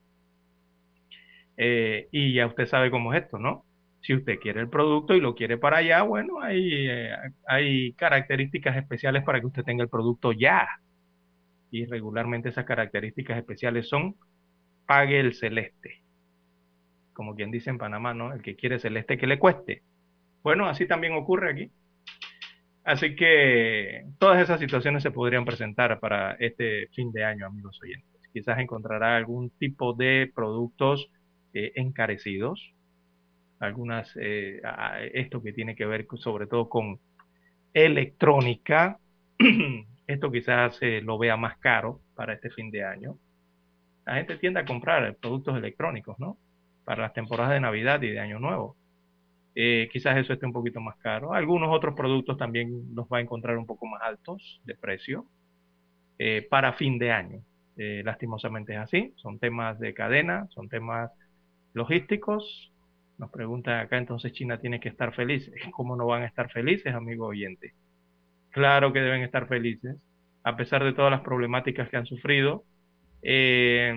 D: Eh, y ya usted sabe cómo es esto, ¿no? Si usted quiere el producto y lo quiere para allá, bueno, hay, eh, hay características especiales para que usted tenga el producto ya. Y regularmente esas características especiales son pague el celeste. Como quien dice en Panamá, ¿no? El que quiere celeste que le cueste. Bueno, así también ocurre aquí. Así que todas esas situaciones se podrían presentar para este fin de año, amigos oyentes. Quizás encontrará algún tipo de productos eh, encarecidos, algunas, eh, esto que tiene que ver sobre todo con electrónica, esto quizás eh, lo vea más caro para este fin de año. La gente tiende a comprar productos electrónicos, ¿no? Para las temporadas de Navidad y de Año Nuevo. Eh, quizás eso esté un poquito más caro. Algunos otros productos también los va a encontrar un poco más altos de precio para fin de año. Lastimosamente es así. Son temas de cadena, son temas logísticos. Nos preguntan acá, entonces China tiene que estar feliz. ¿Cómo no van a estar felices, amigo oyente? Claro que deben estar felices, a pesar de todas las problemáticas que han sufrido. Eh,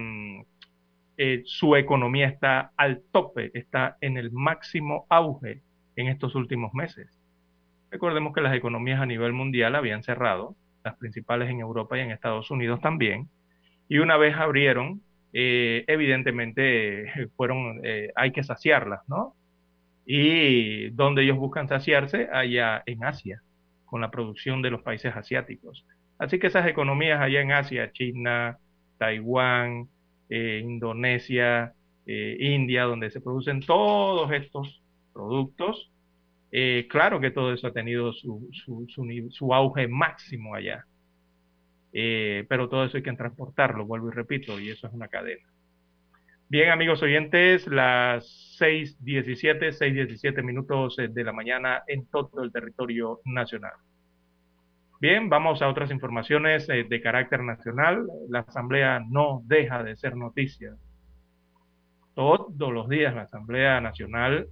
D: eh, su economía está al tope, está en el máximo auge en estos últimos meses. Recordemos que las economías a nivel mundial habían cerrado, las principales en Europa y en Estados Unidos también, y una vez abrieron, eh, evidentemente fueron, eh, hay que saciarlas, ¿no? Y donde ellos buscan saciarse, allá en Asia, con la producción de los países asiáticos. Así que esas economías allá en Asia, China, Taiwán, eh, Indonesia, eh, India, donde se producen todos estos productos. Eh, claro que todo eso ha tenido su, su, auge máximo allá, pero todo eso hay que transportarlo, vuelvo y repito, y eso es una cadena. Bien, amigos oyentes, las 6.17, 6.17 minutos de la mañana en todo el territorio nacional. Bien, vamos a otras informaciones eh, de carácter nacional. La Asamblea no deja de ser noticia. Todos los días la Asamblea Nacional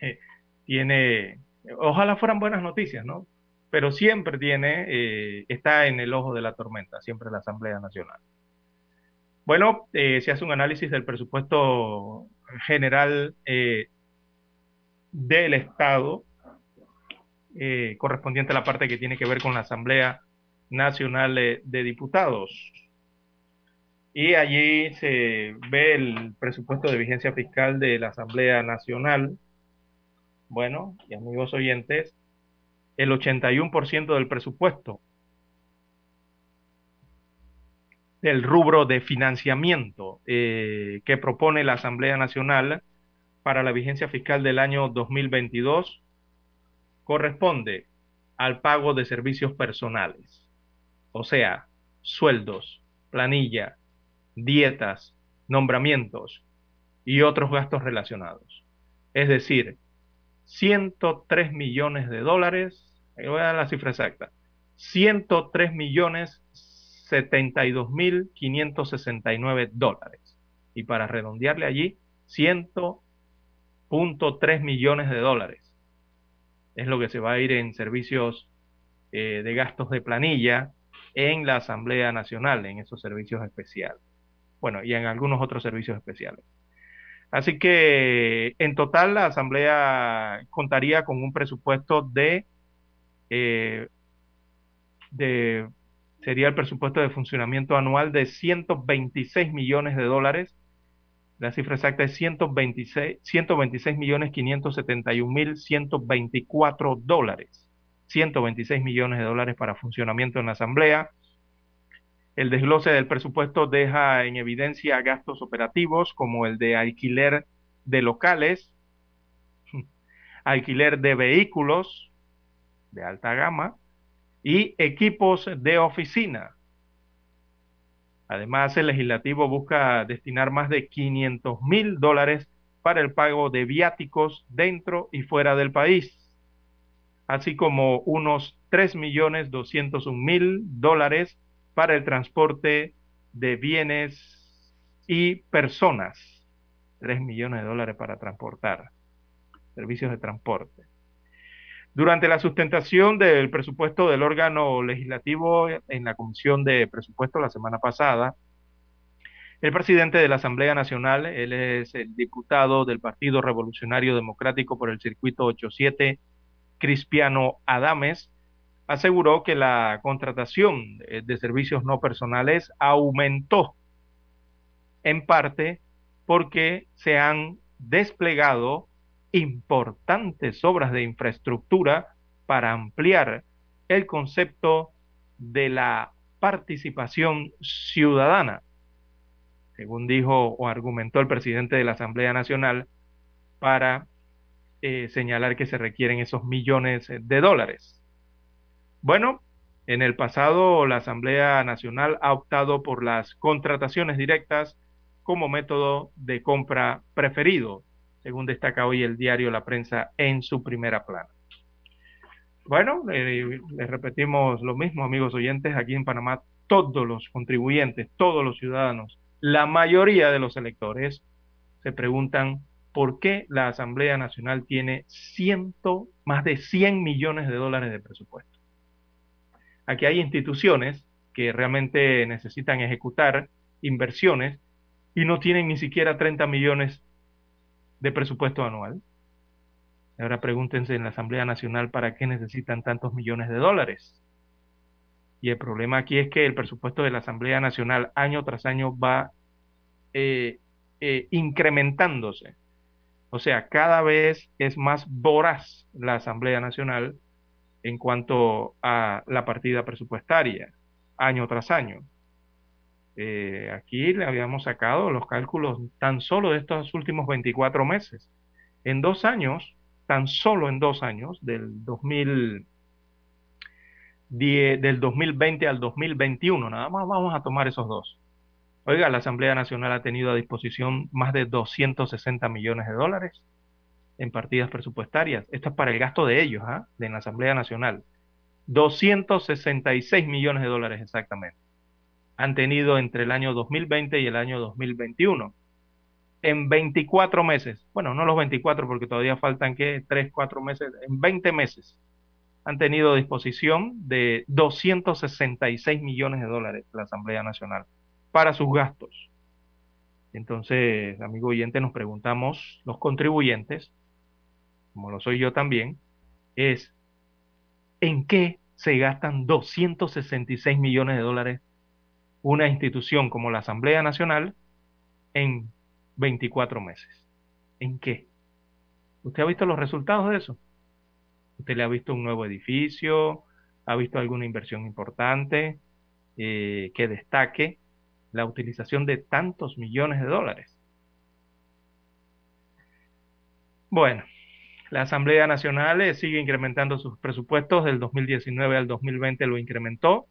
D: eh, tiene, ojalá fueran buenas noticias, ¿no? Pero siempre tiene, eh, está en el ojo de la tormenta, siempre la Asamblea Nacional. Bueno, se hace un análisis del presupuesto general del Estado eh, correspondiente a la parte que tiene que ver con la Asamblea Nacional de, Diputados. Y allí se ve el presupuesto de vigencia fiscal de la Asamblea Nacional. Bueno, y amigos oyentes, el 81% del presupuesto del rubro de financiamiento eh, que propone la Asamblea Nacional para la vigencia fiscal del año 2022 corresponde al pago de servicios personales, o sea, sueldos, planilla, dietas, nombramientos y otros gastos relacionados. Es decir, 103 millones de dólares, voy a dar la cifra exacta, 103 millones 72.569 dólares. Y para redondearle allí, 100.3 millones de dólares. Es lo que se va a ir en servicios eh, de gastos de planilla en la Asamblea Nacional, en esos servicios especiales. Bueno, y en algunos otros servicios especiales. Así que en total la Asamblea contaría con un presupuesto de, eh, de sería el presupuesto de funcionamiento anual de 126 millones de dólares. La cifra exacta es 126, 126 millones 571 mil 124 dólares. 126 millones de dólares para funcionamiento en la Asamblea. El desglose del presupuesto deja en evidencia gastos operativos como el de alquiler de locales, alquiler de vehículos de alta gama y equipos de oficina. Además, el legislativo busca destinar más de 500 mil dólares para el pago de viáticos dentro y fuera del país, así como unos 3.201.000 dólares para el transporte de bienes y personas. 3 millones de dólares para transportar, servicios de transporte. Durante la sustentación del presupuesto del órgano legislativo en la Comisión de Presupuesto la semana pasada, el presidente de la Asamblea Nacional, él es el diputado del Partido Revolucionario Democrático por el Circuito 87, Cristiano Adames, aseguró que la contratación de servicios no personales aumentó en parte porque se han desplegado importantes obras de infraestructura para ampliar el concepto de la participación ciudadana, según dijo o argumentó el presidente de la Asamblea Nacional, para eh, señalar que se requieren esos millones de dólares. Bueno, en el pasado la Asamblea Nacional ha optado por las contrataciones directas como método de compra preferido, según destaca hoy el diario La Prensa en su primera plana. Bueno, eh, les repetimos lo mismo, amigos oyentes, aquí en Panamá todos los contribuyentes, todos los ciudadanos, la mayoría de los electores se preguntan por qué la Asamblea Nacional tiene ciento, más de 100 millones de dólares de presupuesto. Aquí hay instituciones que realmente necesitan ejecutar inversiones y no tienen ni siquiera 30 millones de presupuesto anual. Ahora pregúntense en la Asamblea Nacional para qué necesitan tantos millones de dólares. Y el problema aquí es que el presupuesto de la Asamblea Nacional año tras año va eh, eh, incrementándose. O sea, cada vez es más voraz la Asamblea Nacional en cuanto a la partida presupuestaria, año tras año. Eh, aquí le habíamos sacado los cálculos tan solo de estos últimos 24 meses. En dos años, tan solo en dos años, del 2010, del 2020 al 2021, nada más vamos a tomar esos dos. Oiga, la Asamblea Nacional ha tenido a disposición más de 260 millones de dólares en partidas presupuestarias. Esto es para el gasto de ellos, ¿ah? de la Asamblea Nacional. 266 millones de dólares exactamente han tenido entre el año 2020 y el año 2021. En 24 meses, bueno, no los 24 porque todavía faltan que 3, 4 meses, en 20 meses han tenido disposición de 266 millones de dólares la Asamblea Nacional para sus gastos. Entonces, amigo oyente, nos preguntamos, los contribuyentes, como lo soy yo también, es en qué se gastan 266 millones de dólares una institución como la Asamblea Nacional en 24 meses. ¿En qué? ¿Usted ha visto los resultados de eso? ¿Usted le ha visto un nuevo edificio? ¿Ha visto alguna inversión importante eh, que destaque la utilización de tantos millones de dólares? Bueno, la Asamblea Nacional eh, sigue incrementando sus presupuestos, del 2019 al 2020 lo incrementó,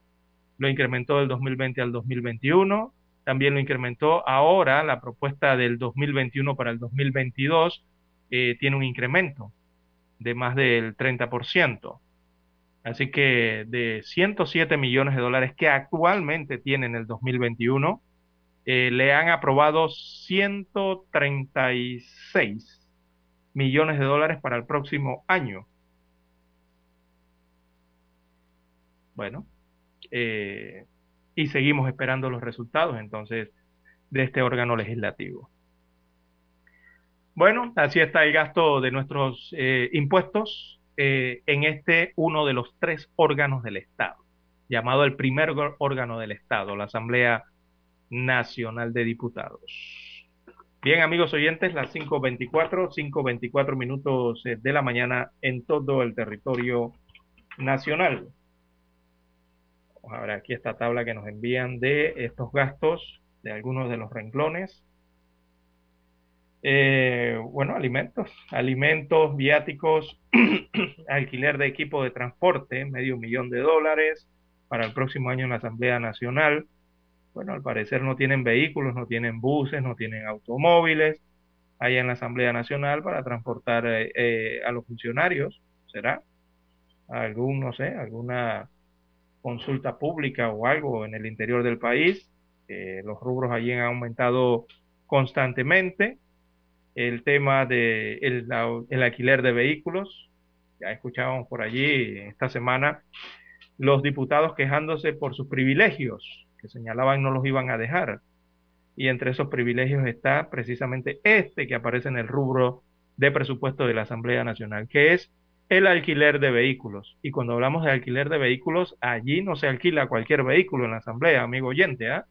D: lo incrementó del 2020 al 2021, también lo incrementó ahora, la propuesta del 2021 para el 2022 eh, tiene un incremento de más del 30%. Así que de 107 millones de dólares que actualmente tiene en el 2021, eh, le han aprobado 136 millones de dólares para el próximo año. Bueno, eh, y seguimos esperando los resultados entonces de este órgano legislativo. Bueno, así está el gasto de nuestros eh, impuestos eh, en este uno de los tres órganos del Estado, llamado el primer órgano del Estado, la Asamblea Nacional de Diputados. Bien, amigos oyentes, las 5.24, 5.24 minutos de la mañana en todo el territorio nacional. A ver aquí esta tabla que nos envían de estos gastos de algunos de los renglones. Eh, bueno, alimentos, alimentos, viáticos, alquiler de equipo de transporte, medio millón de dólares para el próximo año en la Asamblea Nacional. Bueno, al parecer no tienen vehículos, no tienen buses, no tienen automóviles allá en la Asamblea Nacional para transportar eh, eh, a los funcionarios. ¿Será? Algún, no sé, alguna consulta pública o algo en el interior del país. los rubros allí han aumentado constantemente el tema de el, alquiler de vehículos. Ya escuchábamos por allí esta semana los diputados quejándose por sus privilegios, que señalaban no los iban a dejar. Y entre esos privilegios está precisamente este que aparece en el rubro de presupuesto de la Asamblea Nacional, que es el alquiler de vehículos. Y cuando hablamos de alquiler de vehículos, allí no se alquila cualquier vehículo en la Asamblea, amigo oyente. ¿ah?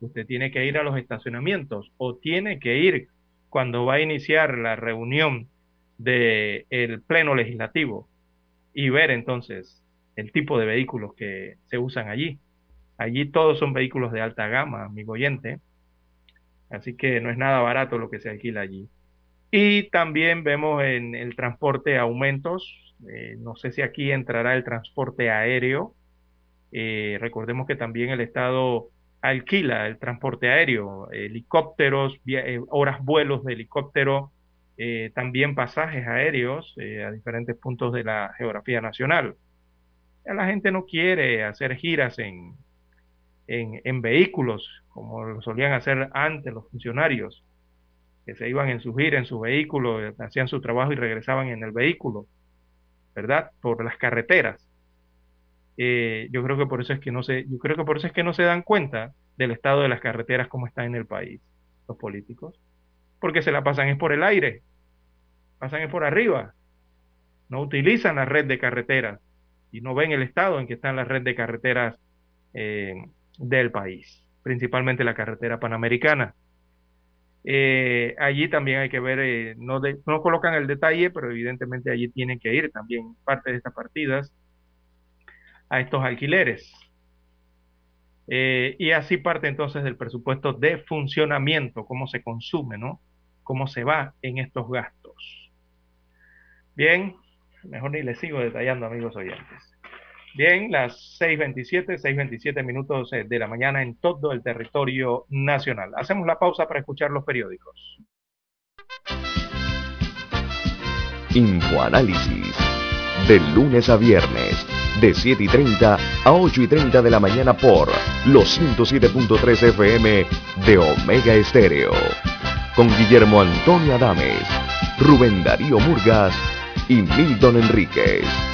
D: Usted tiene que ir a los estacionamientos o tiene que ir cuando va a iniciar la reunión del el Pleno Legislativo y ver entonces el tipo de vehículos que se usan allí. Allí todos son vehículos de alta gama, amigo oyente. Así que no es nada barato lo que se alquila allí. Y también vemos en el transporte aumentos. Eh, no sé si aquí entrará el transporte aéreo. Eh, recordemos que también el Estado alquila el transporte aéreo, helicópteros, eh, horas vuelos de helicóptero, también pasajes aéreos a diferentes puntos de la geografía nacional. la gente no quiere hacer giras en, en, vehículos como lo solían hacer antes los funcionarios, que se iban en su gira, en su vehículo, hacían su trabajo y regresaban en el vehículo, ¿verdad? Por las carreteras. Eh, yo creo que por eso es que no se, yo creo que por eso es que no se dan cuenta del estado de las carreteras como está en el país, los políticos, porque se la pasan es por el aire, pasan es por arriba, no utilizan la red de carreteras y no ven el estado en que está la red de carreteras eh, del país, principalmente la carretera panamericana. Eh, allí también hay que ver, no, no colocan el detalle, pero evidentemente allí tienen que ir también parte de estas partidas a estos alquileres. Eh, y así parte entonces del presupuesto de funcionamiento, cómo se consume, ¿no? Cómo se va en estos gastos. Bien, mejor ni les sigo detallando, amigos oyentes. Bien, las 6.27, 6.27 minutos eh, de la mañana en todo el territorio nacional. Hacemos la pausa para escuchar los periódicos.
B: Infoanálisis, de lunes a viernes de 7 y 30 a 8 y 30 de la mañana por los 107.3 FM de Omega Estéreo. Con Guillermo Antonio Adames, Rubén Darío Murgas y Milton Enríquez.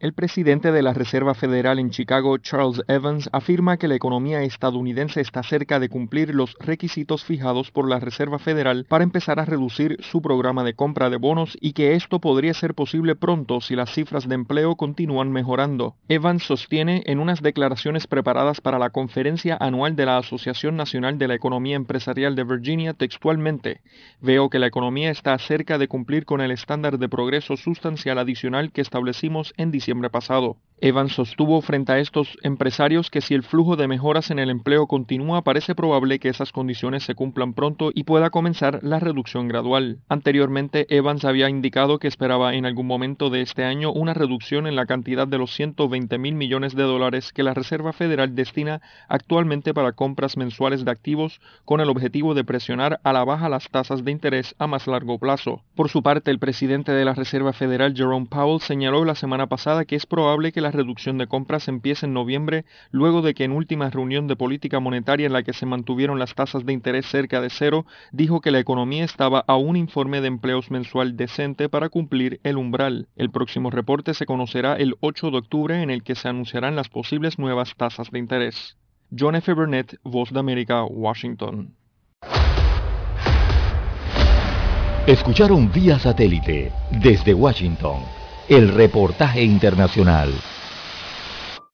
G: El presidente de la Reserva Federal en Chicago, Charles Evans, afirma que la economía estadounidense está cerca de cumplir los requisitos fijados por la Reserva Federal para empezar a reducir su programa de compra de bonos y que esto podría ser posible pronto si las cifras de empleo continúan mejorando. Evans sostiene en unas declaraciones preparadas para la conferencia anual de la Asociación Nacional de la Economía Empresarial de Virginia textualmente, veo que la economía está cerca de cumplir con el estándar de progreso sustancial adicional que establecimos en diciembre pasado. Evans sostuvo frente a estos empresarios que si el flujo de mejoras en el empleo continúa, parece probable que esas condiciones se cumplan pronto y pueda comenzar la reducción gradual. Anteriormente, Evans había indicado que esperaba en algún momento de este año una reducción en la cantidad de los 120 mil millones de dólares que la Reserva Federal destina actualmente para compras mensuales de activos con el objetivo de presionar a la baja las tasas de interés a más largo plazo. Por su parte, el presidente de la Reserva Federal, Jerome Powell, señaló la semana pasada que es probable que la reducción de compras empiece en noviembre, luego de que en última reunión de política monetaria en la que se mantuvieron las tasas de interés cerca de cero, dijo que la economía estaba a un informe de empleos mensual decente para cumplir el umbral. El próximo reporte se conocerá el 8 de octubre en el que se anunciarán las posibles nuevas tasas de interés. John F. Burnett, Voz de América, Washington.
E: Escucharon vía satélite desde Washington el reportaje internacional.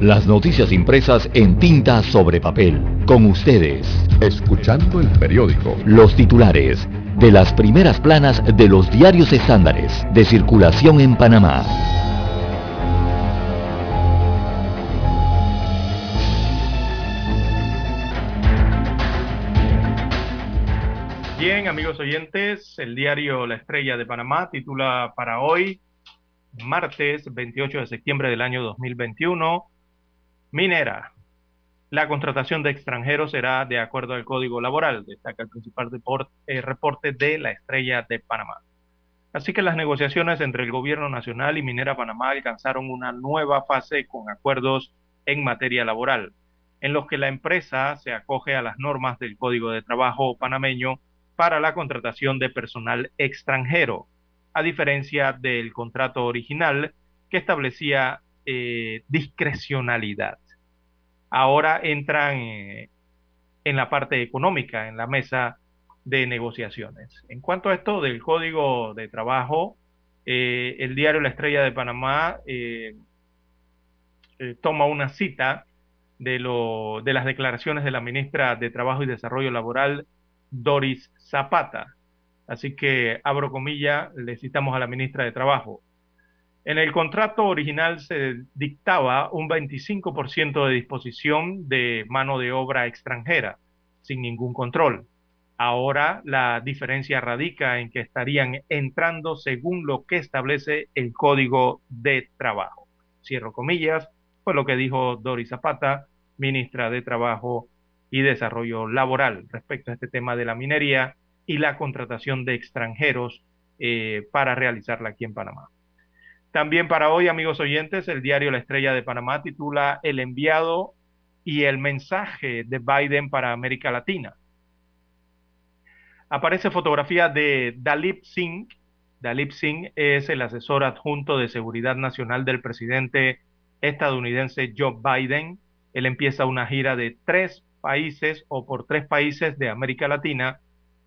E: Las noticias impresas en tinta sobre papel. Con ustedes.
B: Escuchando el periódico.
E: Los titulares de las primeras planas de los diarios estándares de circulación en Panamá.
D: Bien, amigos oyentes, el diario La Estrella de Panamá titula para hoy, martes 28 de septiembre del año 2021, Minera. La contratación de extranjeros será de acuerdo al Código Laboral, destaca el principal eh, reporte de la Estrella de Panamá. Así que las negociaciones entre el Gobierno Nacional y Minera Panamá alcanzaron una nueva fase con acuerdos en materia laboral, en los que la empresa se acoge a las normas del Código de Trabajo panameño para la contratación de personal extranjero, a diferencia del contrato original que establecía eh, discrecionalidad. Ahora entran eh, en la parte económica, en la mesa de negociaciones. En cuanto a esto del Código de Trabajo, eh, el diario La Estrella de Panamá toma una cita de, lo, de las declaraciones de la ministra de Trabajo y Desarrollo Laboral, Doris Zapata. Así que, abro comillas, le citamos a la ministra de Trabajo. En el contrato original se dictaba un 25% de disposición de mano de obra extranjera, sin ningún control. Ahora la diferencia radica en que estarían entrando según lo que establece el Código de Trabajo. Cierro comillas, fue lo que dijo Doris Zapata, ministra de Trabajo y Desarrollo Laboral, respecto a este tema de la minería y la contratación de extranjeros eh, para realizarla aquí en Panamá. También para hoy, amigos oyentes, el diario La Estrella de Panamá titula El enviado y el mensaje de Biden para América Latina. Aparece fotografía de Dalip Singh. Dalip Singh es el asesor adjunto de seguridad nacional del presidente estadounidense Joe Biden. Él empieza una gira de tres países o por tres países de América Latina.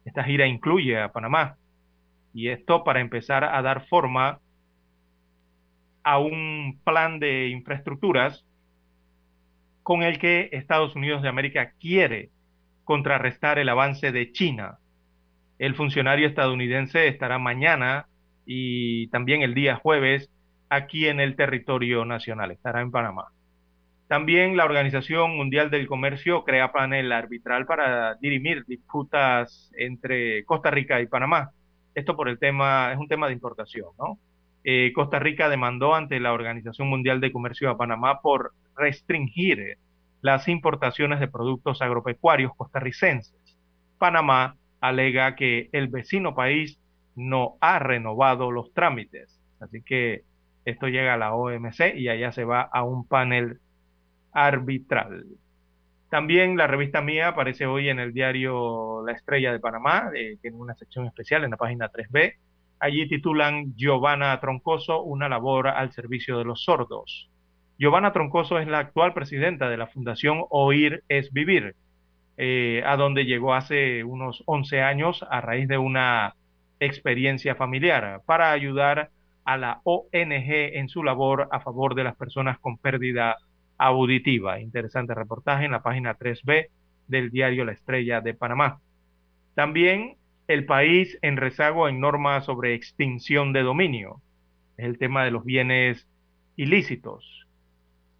D: Esta gira incluye a Panamá. Y esto para empezar a dar forma a un plan de infraestructuras con el que Estados Unidos de América quiere contrarrestar el avance de China. El funcionario estadounidense estará mañana y también el día jueves aquí en el territorio nacional, estará en Panamá. También la Organización Mundial del Comercio crea panel arbitral para dirimir disputas entre Costa Rica y Panamá. Esto por el tema, es un tema de importación, ¿no? Eh, Costa Rica demandó ante la Organización Mundial de Comercio a Panamá por restringir las importaciones de productos agropecuarios costarricenses. Panamá alega que el vecino país no ha renovado los trámites. Así que esto llega a la OMC y allá se va a un panel arbitral. También la revista mía aparece hoy en el diario La Estrella de Panamá, eh, tiene una sección especial en la página 3B Allí titulan Giovanna Troncoso, una labor al servicio de los sordos. Giovanna Troncoso es la actual presidenta de la Fundación Oír es Vivir. eh, a donde llegó hace unos 11 años a raíz de una experiencia familiar para ayudar a la ONG en su labor a favor de las personas con pérdida auditiva. Interesante reportaje en la página 3B del diario La Estrella de Panamá. También el país en rezago en normas sobre extinción de dominio. Es el tema de los bienes ilícitos,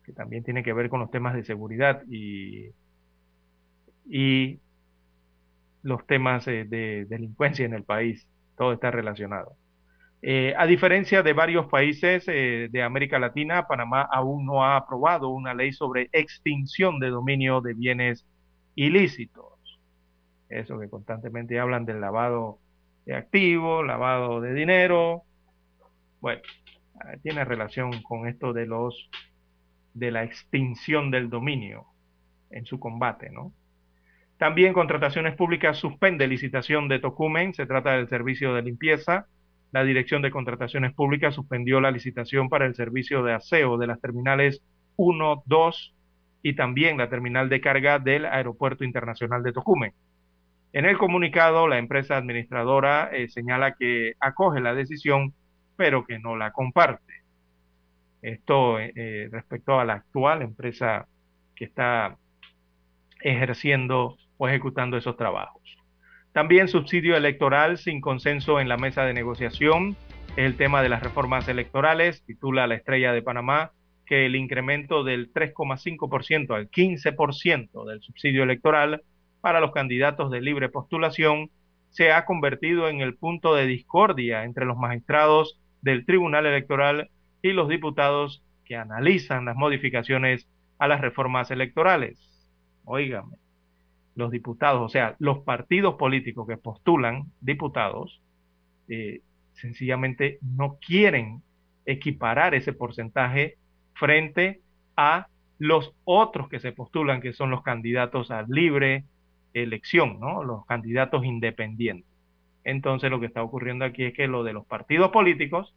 D: que también tiene que ver con los temas de seguridad y, y los temas de, de delincuencia en el país. Todo está relacionado. Eh, a diferencia de varios países eh, de América Latina, Panamá aún no ha aprobado una ley sobre extinción de dominio de bienes ilícitos. Eso que constantemente hablan del lavado de activos, lavado de dinero. Bueno, ah, tiene relación con esto de los de la extinción del dominio en su combate, ¿no? También contrataciones públicas suspende licitación de Tocumen, se trata del servicio de limpieza la Dirección de Contrataciones Públicas suspendió la licitación para el servicio de aseo de las terminales 1, 2 y también la terminal de carga del Aeropuerto Internacional de Tocumen. En el comunicado, la empresa administradora eh, señala que acoge la decisión, pero que no la comparte. Esto eh, eh, respecto a la actual empresa que está ejerciendo o ejecutando esos trabajos. También subsidio electoral sin consenso en la mesa de negociación. el tema de las reformas electorales. Titula la estrella de Panamá que el incremento del 3,5% al 15% del subsidio electoral para los candidatos de libre postulación se ha convertido en el punto de discordia entre los magistrados del Tribunal Electoral y los diputados que analizan las modificaciones a las reformas electorales. Óigame, los diputados, o sea, los partidos políticos que postulan diputados, eh, sencillamente no quieren equiparar ese porcentaje frente a los otros que se postulan, que son los candidatos a libre elección, ¿no? Los candidatos independientes. Entonces lo que está ocurriendo aquí es que lo de los partidos políticos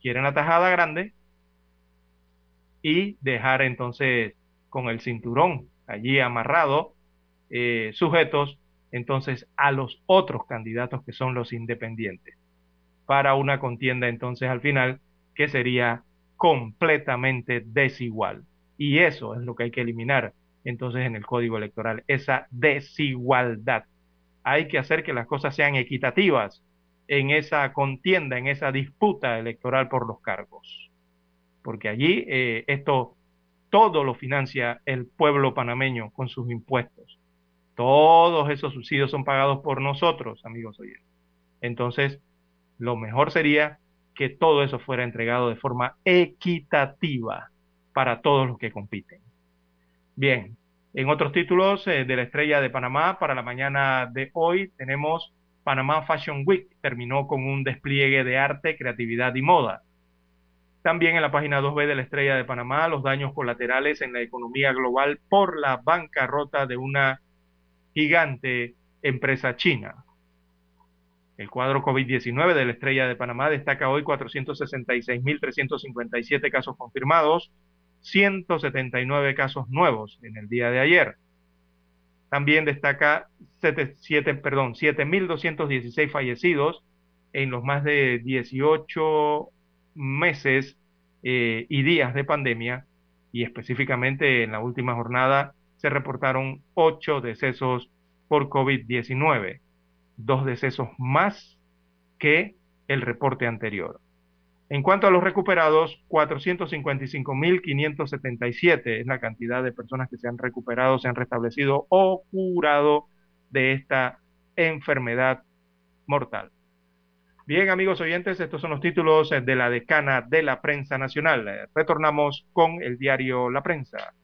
D: quieren la tajada grande y dejar entonces con el cinturón allí amarrado eh, sujetos entonces a los otros candidatos que son los independientes para una contienda entonces al final que sería completamente desigual. Y eso es lo que hay que eliminar entonces en el código electoral, esa desigualdad. Hay que hacer que las cosas sean equitativas en esa contienda, en esa disputa electoral por los cargos. Porque allí eh, esto todo lo financia el pueblo panameño con sus impuestos. Todos esos subsidios son pagados por nosotros, amigos oyentes. Entonces, lo mejor sería que todo eso fuera entregado de forma equitativa para todos los que compiten. Bien, en otros títulos eh, de la Estrella de Panamá, para la mañana de hoy tenemos Panamá Fashion Week, terminó con un despliegue de arte, creatividad y moda. También en la página 2B de la Estrella de Panamá, los daños colaterales en la economía global por la bancarrota de una gigante empresa china. El cuadro COVID-19 de la Estrella de Panamá destaca hoy 466.357 casos confirmados, 179 casos nuevos en el día de ayer. También destaca 7.216 fallecidos en los más de 18 meses eh, y días de pandemia y específicamente en la última jornada se reportaron ocho decesos por COVID-19, dos decesos más que el reporte anterior. En cuanto a los recuperados, 455.577 es la cantidad de personas que se han recuperado, se han restablecido o curado de esta enfermedad mortal. Bien, amigos oyentes, estos son los títulos de la decana de la prensa nacional. Retornamos con el diario La Prensa.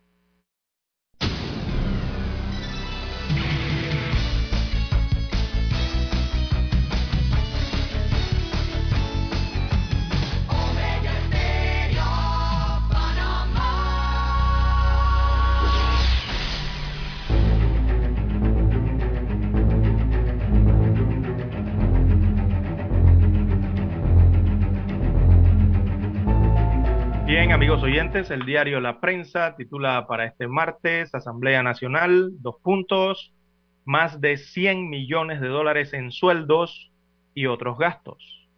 D: Amigos oyentes, el diario La Prensa titula para este martes Asamblea Nacional, dos puntos, más de 100 millones de dólares en sueldos y otros gastos.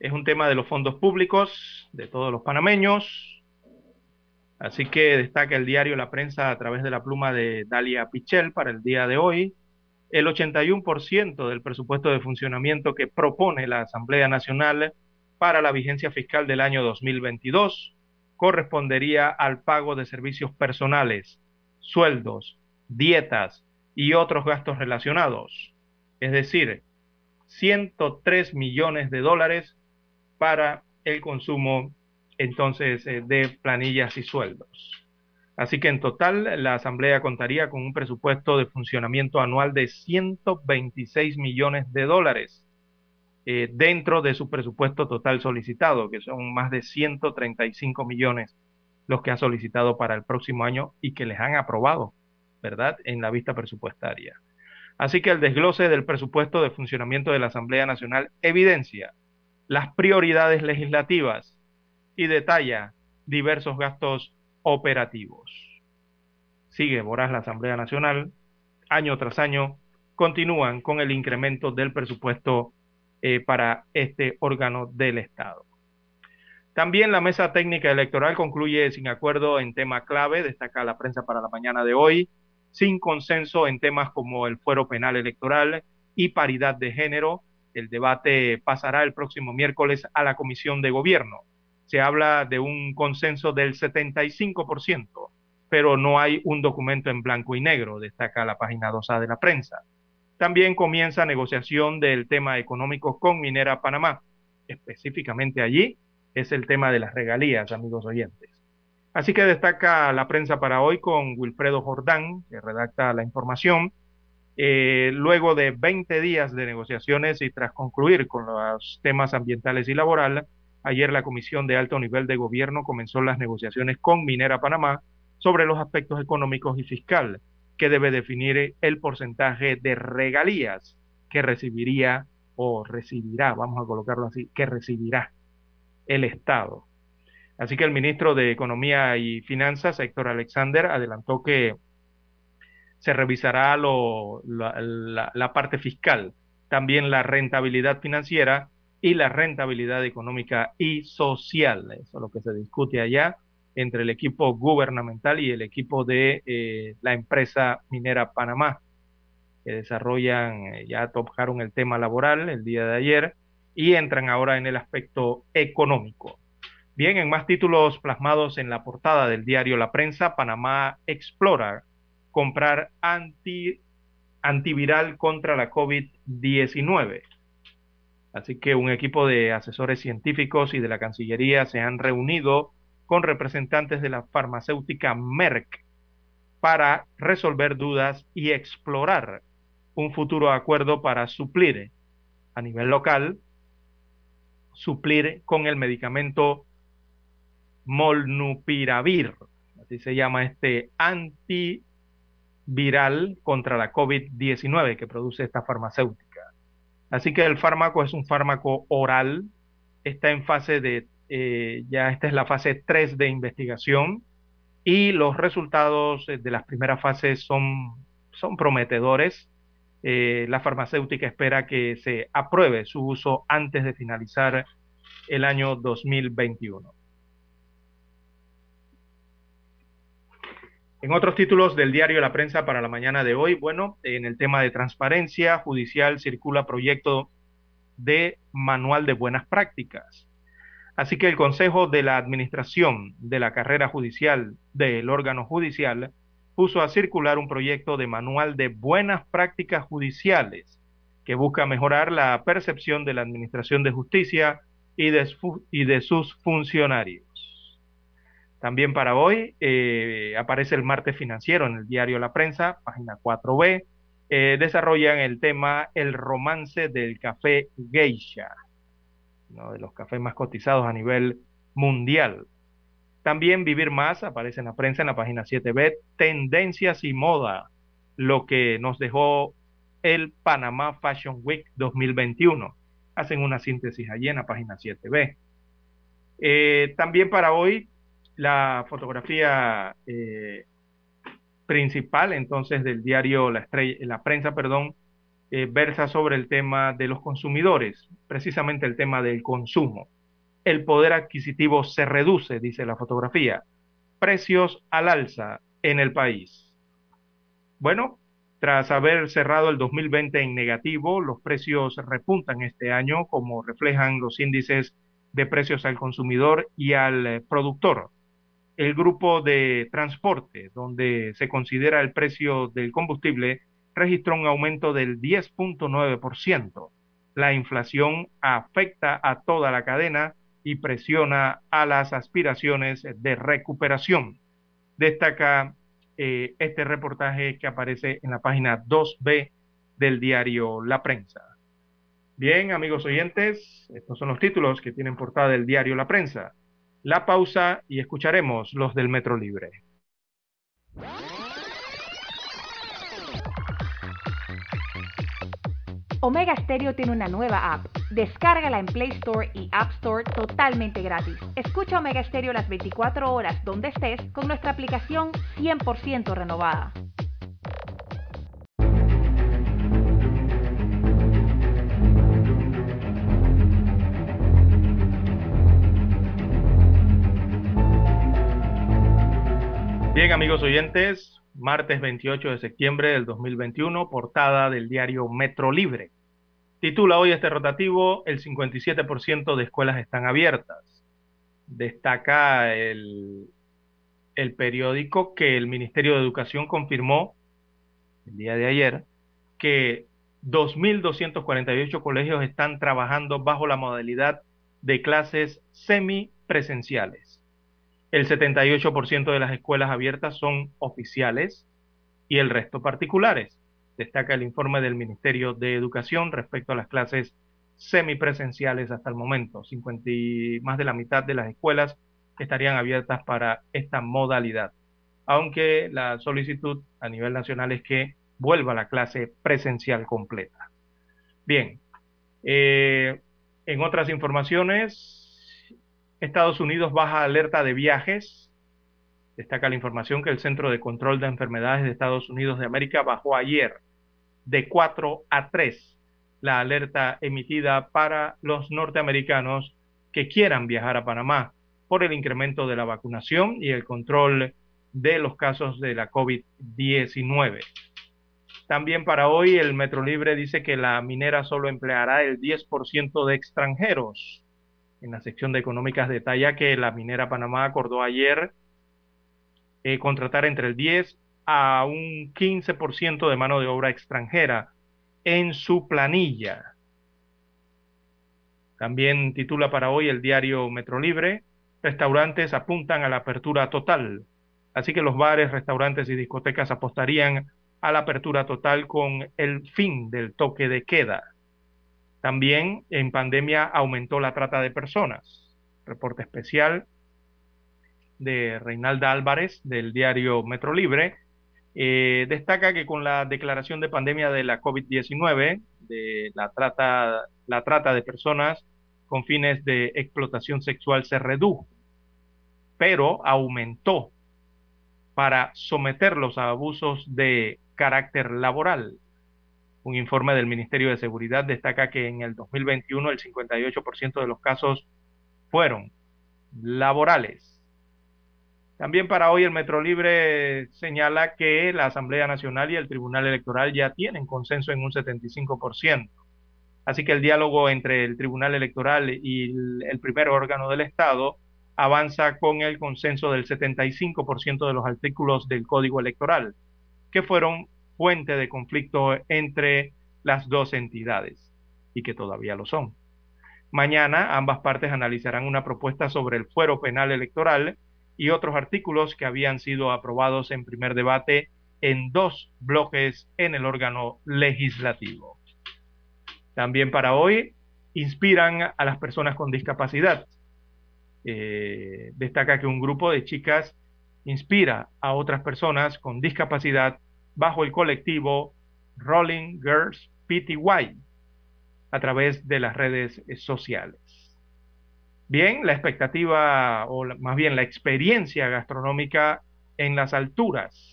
D: Es un tema de los fondos públicos de todos los panameños. Así que destaca el diario La Prensa a través de la pluma de Dalia Pichel para el día de hoy. El 81% del presupuesto de funcionamiento que propone la Asamblea Nacional para la vigencia fiscal del año 2022 correspondería al pago de servicios personales, sueldos, dietas y otros gastos relacionados. Es decir, 103 millones de dólares para el consumo entonces eh, de planillas y sueldos. Así que en total la Asamblea contaría con un presupuesto de funcionamiento anual de 126 millones de dólares eh, dentro de su presupuesto total solicitado, que son más de 135 millones los que han solicitado para el próximo año y que les han aprobado, ¿verdad?, en la vista presupuestaria. Así que el desglose del presupuesto de funcionamiento de la Asamblea Nacional evidencia las prioridades legislativas y detalla diversos gastos operativos. Sigue voraz la Asamblea Nacional, año tras año, continúan con el incremento del presupuesto eh, para este órgano del Estado. También la mesa técnica electoral concluye sin acuerdo en tema clave, destaca la prensa para la mañana de hoy, sin consenso en temas como el fuero penal electoral y paridad de género, el debate pasará el próximo miércoles a la Comisión de Gobierno. Se habla de un consenso del 75%, pero no hay un documento en blanco y negro, destaca la página 2A de la prensa. También comienza negociación del tema económico con Minera Panamá. Específicamente allí es el tema de las regalías, amigos oyentes. Así que destaca la prensa para hoy con Wilfredo Jordán, que redacta la información eh, luego de 20 días de negociaciones y tras concluir con los temas ambientales y laborales, ayer la Comisión de Alto Nivel de Gobierno comenzó las negociaciones con Minera Panamá sobre los aspectos económicos y fiscal que debe definir el porcentaje de regalías que recibiría o recibirá, vamos a colocarlo así, que recibirá el Estado. Así que el ministro de Economía y Finanzas, Héctor Alexander, adelantó que se revisará la, parte fiscal, también la rentabilidad financiera y la rentabilidad económica y social. Eso es lo que se discute allá entre el equipo gubernamental y el equipo de eh, la empresa minera Panamá, que desarrollan, eh, ya tocaron el tema laboral el día de ayer y entran ahora en el aspecto económico. Bien, en más títulos plasmados en la portada del diario La Prensa, Panamá explora comprar anti, antiviral contra la COVID-19. Así que un equipo de asesores científicos y de la Cancillería se han reunido con representantes de la farmacéutica Merck para resolver dudas y explorar un futuro acuerdo para suplir a nivel local, suplir con el medicamento Molnupiravir, así se llama este anti viral contra la COVID-19 que produce esta farmacéutica. Así que el fármaco es un fármaco oral, está en fase de, eh, ya esta es la fase 3 de investigación y los resultados de las primeras fases son, son prometedores. Eh, la farmacéutica espera que se apruebe su uso antes de finalizar el año 2021. En otros títulos del diario La Prensa para la mañana de hoy, bueno, en el tema de transparencia judicial circula proyecto de manual de buenas prácticas. Así que el Consejo de la Administración de la Carrera Judicial del órgano judicial puso a circular un proyecto de manual de buenas prácticas judiciales que busca mejorar la percepción de la Administración de Justicia y de, sus funcionarios. También para hoy eh, aparece el martes financiero en el diario La Prensa, página 4B. Eh, desarrollan el tema El romance del café geisha, uno de los cafés más cotizados a nivel mundial. También Vivir Más aparece en la prensa en la página 7B, Tendencias y Moda, lo que nos dejó el Panamá Fashion Week 2021. Hacen una síntesis allí en la página 7B. Eh, también para hoy la fotografía eh, principal entonces del diario La, la Prensa, perdón, eh, versa sobre el tema de los consumidores, precisamente el tema del consumo. El poder adquisitivo se reduce, dice la fotografía. Precios al alza en el país. Bueno, tras haber cerrado el 2020 en negativo, los precios repuntan este año, como reflejan los índices de precios al consumidor y al eh, productor. El grupo de transporte, donde se considera el precio del combustible, registró un aumento del 10.9%. La inflación afecta a toda la cadena y presiona a las aspiraciones de recuperación. Destaca eh, este reportaje que aparece en la página 2B del diario La Prensa. Bien, amigos oyentes, estos son los títulos que tienen portada del diario La Prensa. La pausa y escucharemos los del Metro Libre.
F: Omega Stereo tiene una nueva app. Descárgala en Play Store y App Store totalmente gratis. Escucha Omega Stereo las 24 horas donde estés con nuestra aplicación 100% renovada.
D: Bien, amigos oyentes, martes 28 de septiembre del 2021, portada del diario Metro Libre. Titula hoy este rotativo, el 57% de escuelas están abiertas. Destaca el, el periódico que el Ministerio de Educación confirmó el día de ayer que 2.248 colegios están trabajando bajo la modalidad de clases semipresenciales. El 78% de las escuelas abiertas son oficiales y el resto particulares. Destaca el informe del Ministerio de Educación respecto a las clases semipresenciales hasta el momento. 50 y más de la mitad de las escuelas estarían abiertas para esta modalidad. Aunque la solicitud a nivel nacional es que vuelva la clase presencial completa. Bien, eh, en otras informaciones, Estados Unidos baja alerta de viajes. Destaca la información que el Centro de Control de Enfermedades de Estados Unidos de América bajó ayer de 4 a 3 la alerta emitida para los norteamericanos que quieran viajar a Panamá por el incremento de la vacunación y el control de los casos de la COVID-19. También para hoy el Metro Libre dice que la minera solo empleará el 10% de extranjeros en la sección de económicas detalla que la minera Panamá acordó ayer eh, contratar entre el 10 a un 15% de mano de obra extranjera en su planilla. También titula para hoy el diario Metro Libre, restaurantes apuntan a la apertura total. Así que los bares, restaurantes y discotecas apostarían a la apertura total con el fin del toque de queda. También en pandemia aumentó la trata de personas. Reporte especial de Reinalda Álvarez del diario Metro Libre eh, destaca que con la declaración de pandemia de la COVID-19, de la trata, la trata de personas con fines de explotación sexual se redujo, pero aumentó para someterlos a abusos de carácter laboral. Un informe del Ministerio de Seguridad destaca que en el 2021 el 58% de los casos fueron laborales. También para hoy el Metro Libre señala que la Asamblea Nacional y el Tribunal Electoral ya tienen consenso en un 75%. Así que el diálogo entre el Tribunal Electoral y el, primer órgano del Estado avanza con el consenso del 75% de los artículos del Código Electoral, que fueron fuente de conflicto entre las dos entidades y que todavía lo son. Mañana ambas partes analizarán una propuesta sobre el fuero penal electoral y otros artículos que habían sido aprobados en primer debate en dos bloques en el órgano legislativo. También para hoy inspiran a las personas con discapacidad. Eh, destaca que un grupo de chicas inspira a otras personas con discapacidad bajo el colectivo Rolling Girls PTY a través de las redes sociales. Bien, la expectativa o más bien la experiencia gastronómica en las alturas.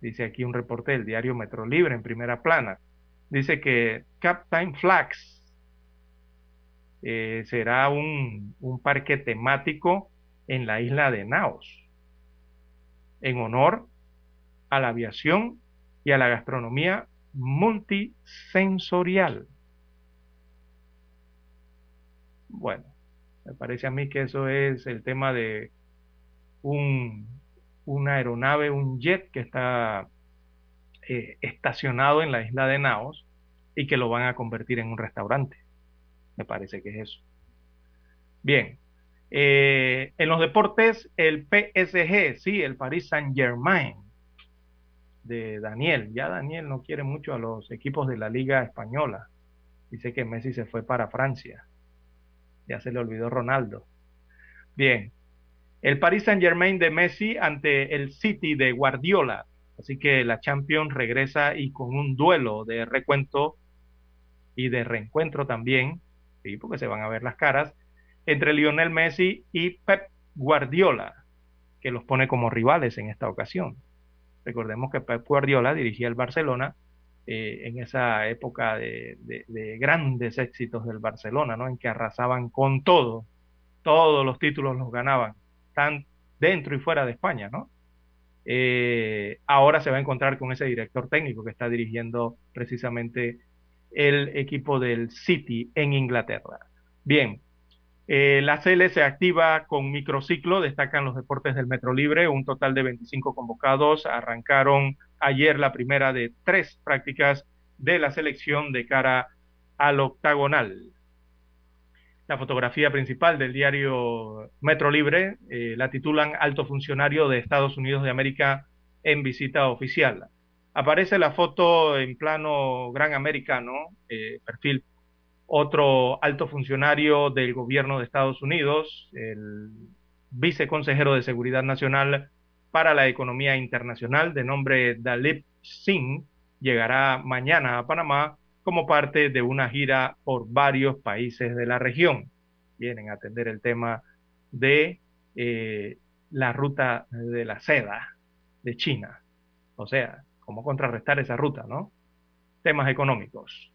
D: dice aquí un reporte del diario Metro Libre en primera plana. Dice que Captain Flax eh, será un parque temático en la isla de Naos, en honor a la aviación y a la gastronomía multisensorial. Bueno, me parece a mí que eso es el tema de un, una aeronave, un jet que está eh, estacionado en la isla de Naos y que lo van a convertir en un restaurante. Me parece que es eso. Bien, eh, en los deportes, el PSG, sí, el Paris Saint Germain de Daniel. Ya Daniel no quiere mucho a los equipos de la Liga Española. Dice que Messi se fue para Francia. Ya se le olvidó Ronaldo. Bien, el Paris Saint Germain de Messi ante el City de Guardiola. Así que la Champions regresa y con un duelo de recuento y de reencuentro también, ¿sí? porque se van a ver las caras, entre Lionel Messi y Pep Guardiola, que los pone como rivales en esta ocasión. Recordemos que Pep Guardiola dirigía el Barcelona eh, en esa época de, de, grandes éxitos del Barcelona, ¿no? En que arrasaban con todo, todos los títulos los ganaban están dentro y fuera de España, ¿no? Eh, ahora se va a encontrar con ese director técnico que está dirigiendo precisamente el equipo del City en Inglaterra. Bien, eh, la CL se activa con microciclo, destacan los deportes del Metro Libre, un total de 25 convocados, arrancaron ayer la primera de tres prácticas de la selección de cara al octagonal. La fotografía principal del diario Metro Libre eh, la titulan Alto funcionario de Estados Unidos de América en visita oficial. Aparece la foto en plano gran americano, eh, perfil otro alto funcionario del gobierno de Estados Unidos, el viceconsejero de Seguridad Nacional para la Economía Internacional de nombre Dalip Singh, llegará mañana a Panamá como parte de una gira por varios países de la región. Vienen a atender el tema de eh, la ruta de la seda de China. O sea, cómo contrarrestar esa ruta, ¿no? Temas económicos.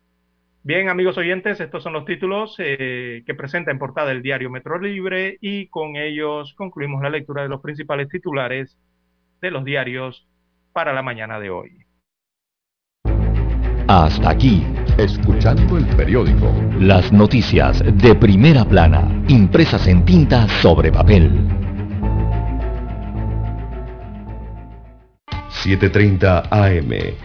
D: Bien, amigos oyentes, estos son los títulos eh, que presenta en portada el diario Metro Libre y con ellos concluimos la lectura de los principales titulares de los diarios para la mañana de hoy.
E: Hasta aquí,
B: escuchando el periódico.
E: Las noticias de primera plana, impresas en tinta sobre papel.
B: 7.30 AM.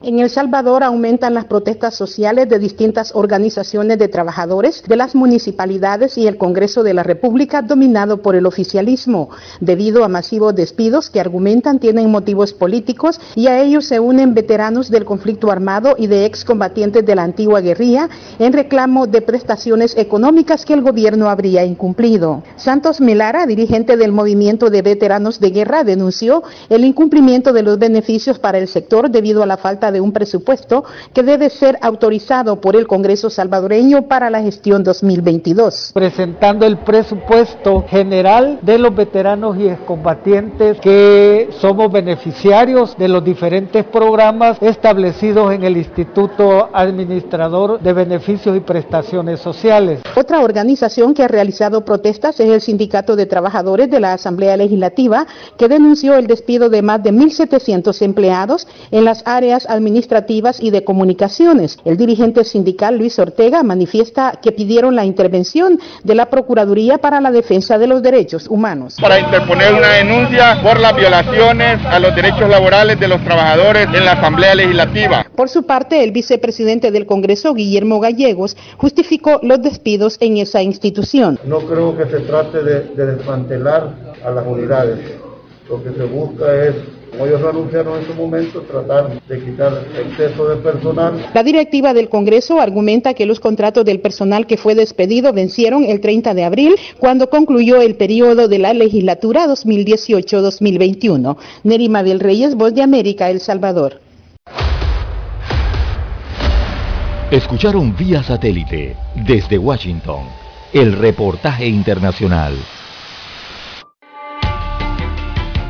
I: En El Salvador aumentan las protestas sociales de distintas organizaciones de trabajadores de las municipalidades y el Congreso de la República dominado por el oficialismo, debido a masivos despidos que argumentan tienen motivos políticos y a ellos se unen veteranos del conflicto armado y de excombatientes de la antigua guerrilla en reclamo de prestaciones económicas que el gobierno habría incumplido. Santos Melara, dirigente del movimiento de veteranos de guerra, denunció el incumplimiento de los beneficios para el sector debido a la falta de un presupuesto que debe ser autorizado por el Congreso salvadoreño para la gestión 2022.
J: Presentando el presupuesto general de los veteranos y excombatientes que somos beneficiarios de los diferentes programas establecidos en el Instituto Administrador de Beneficios y Prestaciones Sociales.
I: Otra organización que ha realizado protestas es el Sindicato de Trabajadores de la Asamblea Legislativa, que denunció el despido de más de 1.700 empleados en las áreas administrativas y de comunicaciones. El dirigente sindical Luis Ortega manifiesta que pidieron la intervención de la Procuraduría para la Defensa de los Derechos Humanos.
K: Para interponer una denuncia por las violaciones a los derechos laborales de los trabajadores en la Asamblea Legislativa.
I: Por su parte, el vicepresidente del Congreso, Guillermo Gallegos, justificó los despidos en esa institución.
L: No creo que se trate de, de desmantelar a las unidades. Lo que se busca es como ellos anunciaron en su momento, tratar de quitar exceso de personal.
I: La directiva del Congreso argumenta que los contratos del personal que fue despedido vencieron el 30 de abril, cuando concluyó el periodo de la legislatura 2018-2021. Nerima del Reyes, Voz de América, El Salvador.
E: Escucharon vía satélite desde Washington el reportaje internacional.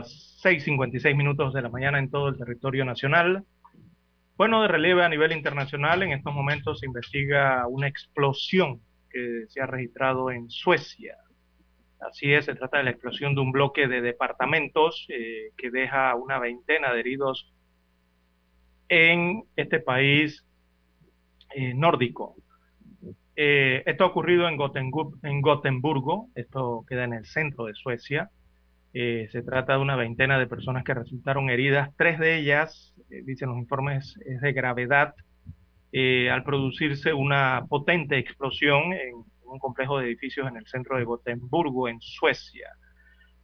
D: Las 6.56 minutos de la mañana en todo el territorio nacional. Bueno, de relieve a nivel internacional, en estos momentos se investiga una explosión que se ha registrado en Suecia. Así es, se trata de la explosión de un bloque de departamentos eh, que deja una veintena de heridos en este país eh, nórdico. Eh, esto ha ocurrido en, en Gotemburgo, esto queda en el centro de Suecia. Eh, se trata de una veintena de personas que resultaron heridas. Tres de ellas, eh, dicen los informes, es de gravedad eh, al producirse una potente explosión en un complejo de edificios en el centro de Gotemburgo, en Suecia.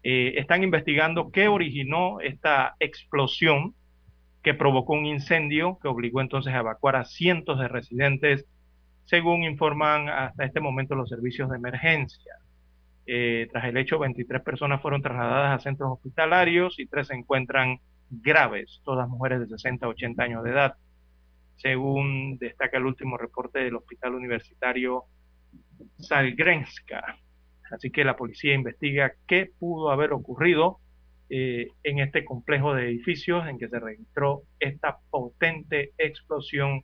D: están investigando qué originó esta explosión que provocó un incendio que obligó entonces a evacuar a cientos de residentes, según informan hasta este momento los servicios de emergencia. Eh, tras el hecho, 23 personas fueron trasladadas a centros hospitalarios y tres se encuentran graves, todas mujeres de 60 a 80 años de edad, según destaca el último reporte del Hospital Universitario Salgrenska. Así que la policía investiga qué pudo haber ocurrido eh, en este complejo de edificios en que se registró esta potente explosión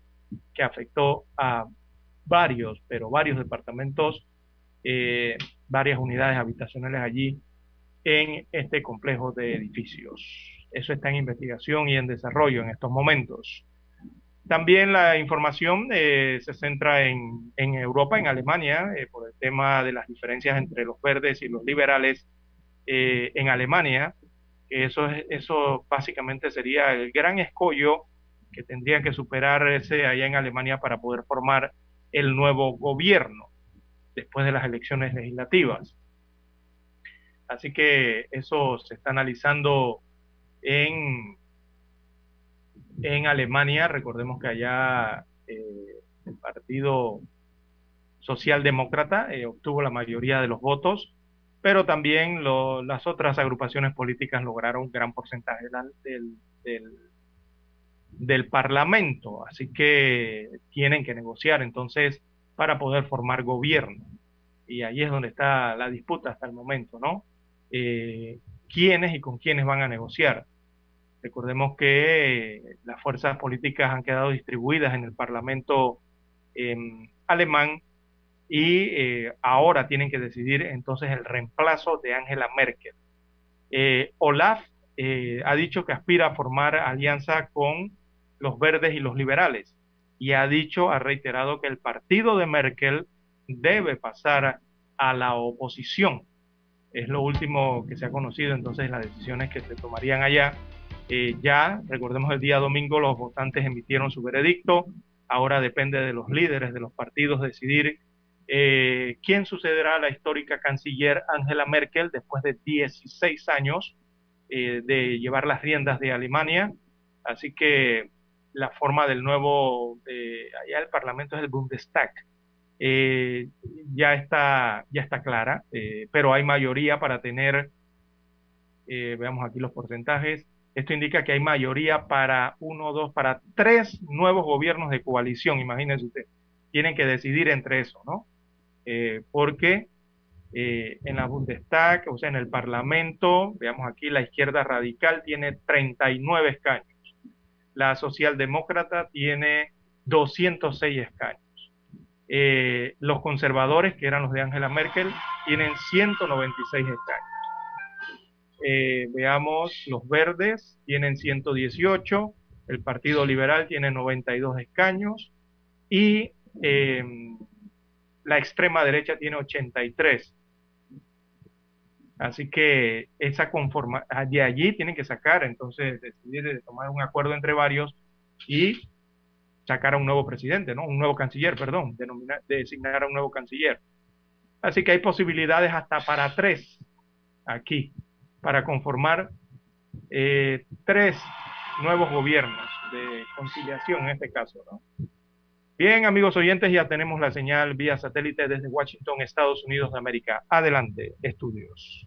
D: que afectó a varios, pero varios departamentos eh, varias unidades habitacionales allí en este complejo de edificios. Eso está en investigación y en desarrollo en estos momentos. También la información eh, se centra en, en, Europa, en Alemania, eh, por el tema de las diferencias entre los verdes y los liberales en Alemania. Eso, eso básicamente sería el gran escollo que tendría que superarse allá en Alemania para poder formar el nuevo gobierno después de las elecciones legislativas. Así que eso se está analizando en, en Alemania. Recordemos que allá eh, el Partido Socialdemócrata eh, obtuvo la mayoría de los votos, pero también las otras agrupaciones políticas lograron un gran porcentaje del, del, del Parlamento. Así que tienen que negociar. Entonces, para poder formar gobierno. y ahí es donde está la disputa hasta el momento, ¿no? Eh, ¿Quiénes y con quiénes van a negociar? Recordemos que las fuerzas políticas han quedado distribuidas en el Parlamento em, alemán y eh, ahora tienen que decidir entonces el reemplazo de Angela Merkel. Eh, Olaf eh, ha dicho que aspira a formar alianza con los verdes y los liberales y ha dicho, ha reiterado que el partido de Merkel debe pasar a la oposición. Es lo último que se ha conocido, entonces las decisiones que se tomarían allá. Eh, ya, recordemos el día domingo, los votantes emitieron su veredicto. Ahora depende de los líderes de los partidos decidir eh, quién sucederá a la histórica canciller Angela Merkel después de 16 años eh, de llevar las riendas de Alemania. Así que la forma del nuevo, allá el Parlamento es el Bundestag, eh, ya, está, ya está clara, eh, pero hay mayoría para tener, eh, veamos aquí los porcentajes, esto indica que hay mayoría para uno, dos, para tres nuevos gobiernos de coalición, imagínense usted, tienen que decidir entre eso, ¿no? porque en la Bundestag, o sea, en el Parlamento, veamos aquí, la izquierda radical tiene 39 escaños, la socialdemócrata tiene 206 escaños. Eh, los conservadores, que eran los de Angela Merkel, tienen 196 escaños. Eh, veamos, los verdes tienen 118, el Partido Liberal tiene 92 escaños y em, la extrema derecha tiene 83. Así que esa conforma de allí tienen que sacar, entonces, decidir de tomar un acuerdo entre varios y sacar a un nuevo presidente, ¿no? Un nuevo canciller, perdón, denominar, designar a un nuevo canciller. Así que hay posibilidades hasta para tres aquí, para conformar eh, tres nuevos gobiernos de conciliación en este caso, ¿no? Bien, amigos oyentes, ya tenemos la señal vía satélite desde Washington, Estados Unidos de América. Adelante, estudios.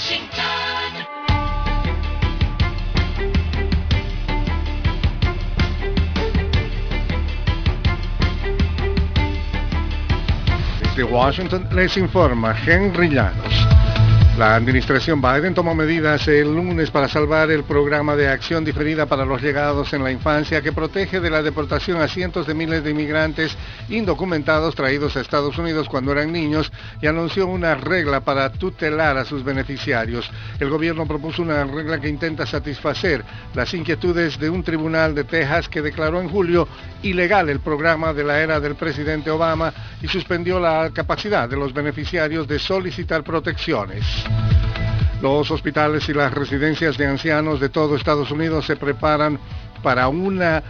M: Washington.
N: De Washington les informa Henry Llanos. La administración Biden tomó medidas el lunes para salvar el programa de acción diferida para los llegados en la infancia que protege de la deportación a cientos de miles de inmigrantes indocumentados traídos a Estados Unidos cuando eran niños y anunció una regla para tutelar a sus beneficiarios. El gobierno propuso una regla que intenta satisfacer las inquietudes de un tribunal de Texas que declaró en julio ilegal el programa de la era del presidente Obama y suspendió la capacidad de los beneficiarios de solicitar protecciones. Los hospitales y las residencias de ancianos de todo Estados Unidos se preparan para una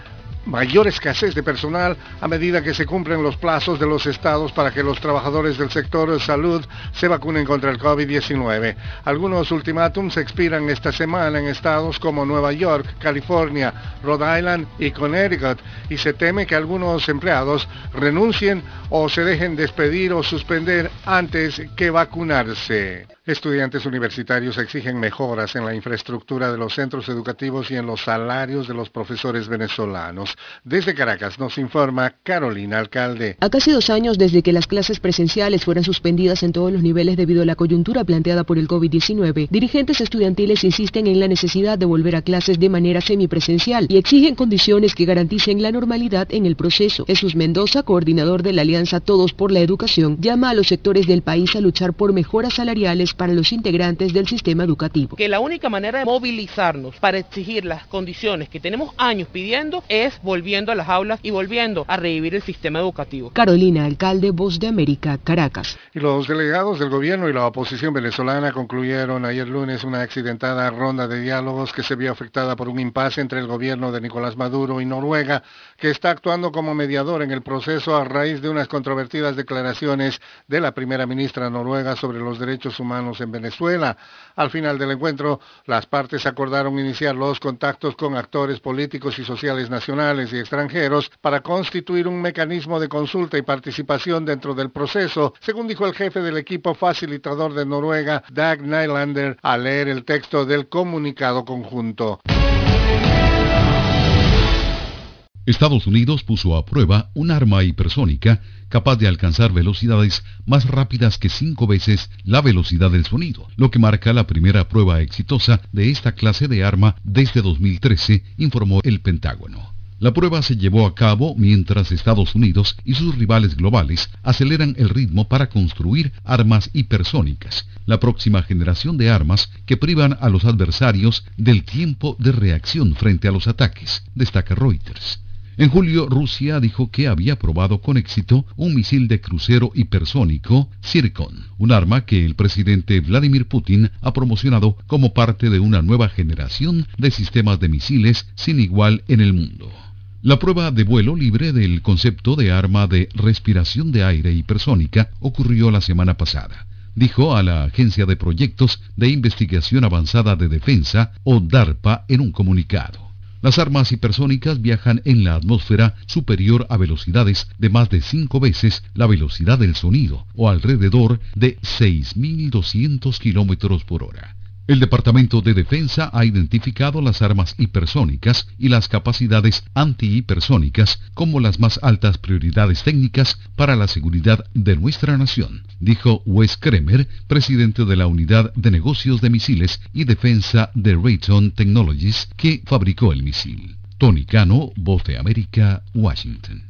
N: mayor escasez de personal a medida que se cumplen los plazos de los estados para que los trabajadores del sector salud se vacunen contra el COVID-19. Algunos ultimátums expiran esta semana en estados como Nueva York, California, Rhode Island y Connecticut y se teme que algunos empleados renuncien o se dejen despedir o suspender antes que vacunarse. Estudiantes universitarios exigen mejoras en la infraestructura de los centros educativos y en los salarios de los profesores venezolanos. Desde Caracas nos informa Carolina Alcalde.
O: A casi dos años desde que las clases presenciales fueran suspendidas en todos los niveles debido a la coyuntura planteada por el COVID-19, dirigentes estudiantiles insisten en la necesidad de volver a clases de manera semipresencial y exigen condiciones que garanticen la normalidad en el proceso. Jesús Mendoza, coordinador de la Alianza Todos por la Educación, llama a los sectores del país a luchar por mejoras salariales para los integrantes del sistema educativo.
P: Que la única manera de movilizarnos para exigir las condiciones que tenemos años pidiendo es volviendo a las aulas y volviendo a revivir el sistema educativo.
O: Carolina, alcalde Voz de América, Caracas.
N: Y los delegados del gobierno y la oposición venezolana concluyeron ayer lunes una accidentada ronda de diálogos que se vio afectada por un impasse entre el gobierno de Nicolás Maduro y Noruega, que está actuando como mediador en el proceso a raíz de unas controvertidas declaraciones de la primera ministra noruega sobre los derechos humanos en Venezuela. Al final del encuentro, las partes acordaron iniciar los contactos con actores políticos y sociales nacionales y extranjeros para constituir un mecanismo de consulta y participación dentro del proceso, según dijo el jefe del equipo facilitador de Noruega, Dag Nylander, al leer el texto del comunicado conjunto.
Q: Estados Unidos puso a prueba un arma hipersónica capaz de alcanzar velocidades más rápidas que cinco veces la velocidad del sonido, lo que marca la primera prueba exitosa de esta clase de arma desde 2013, informó el Pentágono. La prueba se llevó a cabo mientras Estados Unidos y sus rivales globales aceleran el ritmo para construir armas hipersónicas, la próxima generación de armas que privan a los adversarios del tiempo de reacción frente a los ataques, destaca Reuters. En julio, Rusia dijo que había probado con éxito un misil de crucero hipersónico Zircon, un arma que el presidente Vladimir Putin ha promocionado como parte de una nueva generación de sistemas de misiles sin igual en el mundo. La prueba de vuelo libre del concepto de arma de respiración de aire hipersónica ocurrió la semana pasada dijo a la Agencia de Proyectos de Investigación Avanzada de Defensa, o DARPA, en un comunicado. Las armas hipersónicas viajan en la atmósfera superior a velocidades de más de cinco veces la velocidad del sonido, o alrededor de 6.200 kilómetros por hora. El Departamento de Defensa ha identificado las armas hipersónicas y las capacidades antihipersónicas como las más altas prioridades técnicas para la seguridad de nuestra nación, dijo Wes Kremer, presidente de la Unidad de Negocios de Misiles y Defensa de Raytheon Technologies, que fabricó el misil. Tony Cano, Voz de América, Washington.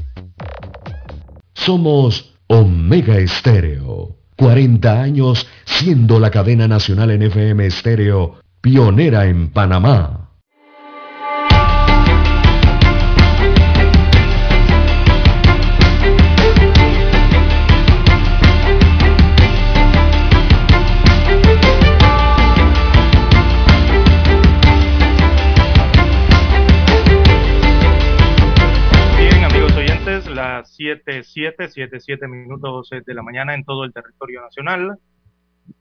B: Somos Omega Estéreo. 40 años siendo la cadena nacional en FM Estéreo, pionera en Panamá.
D: 77, 77 minutos eh, de la mañana en todo el territorio nacional.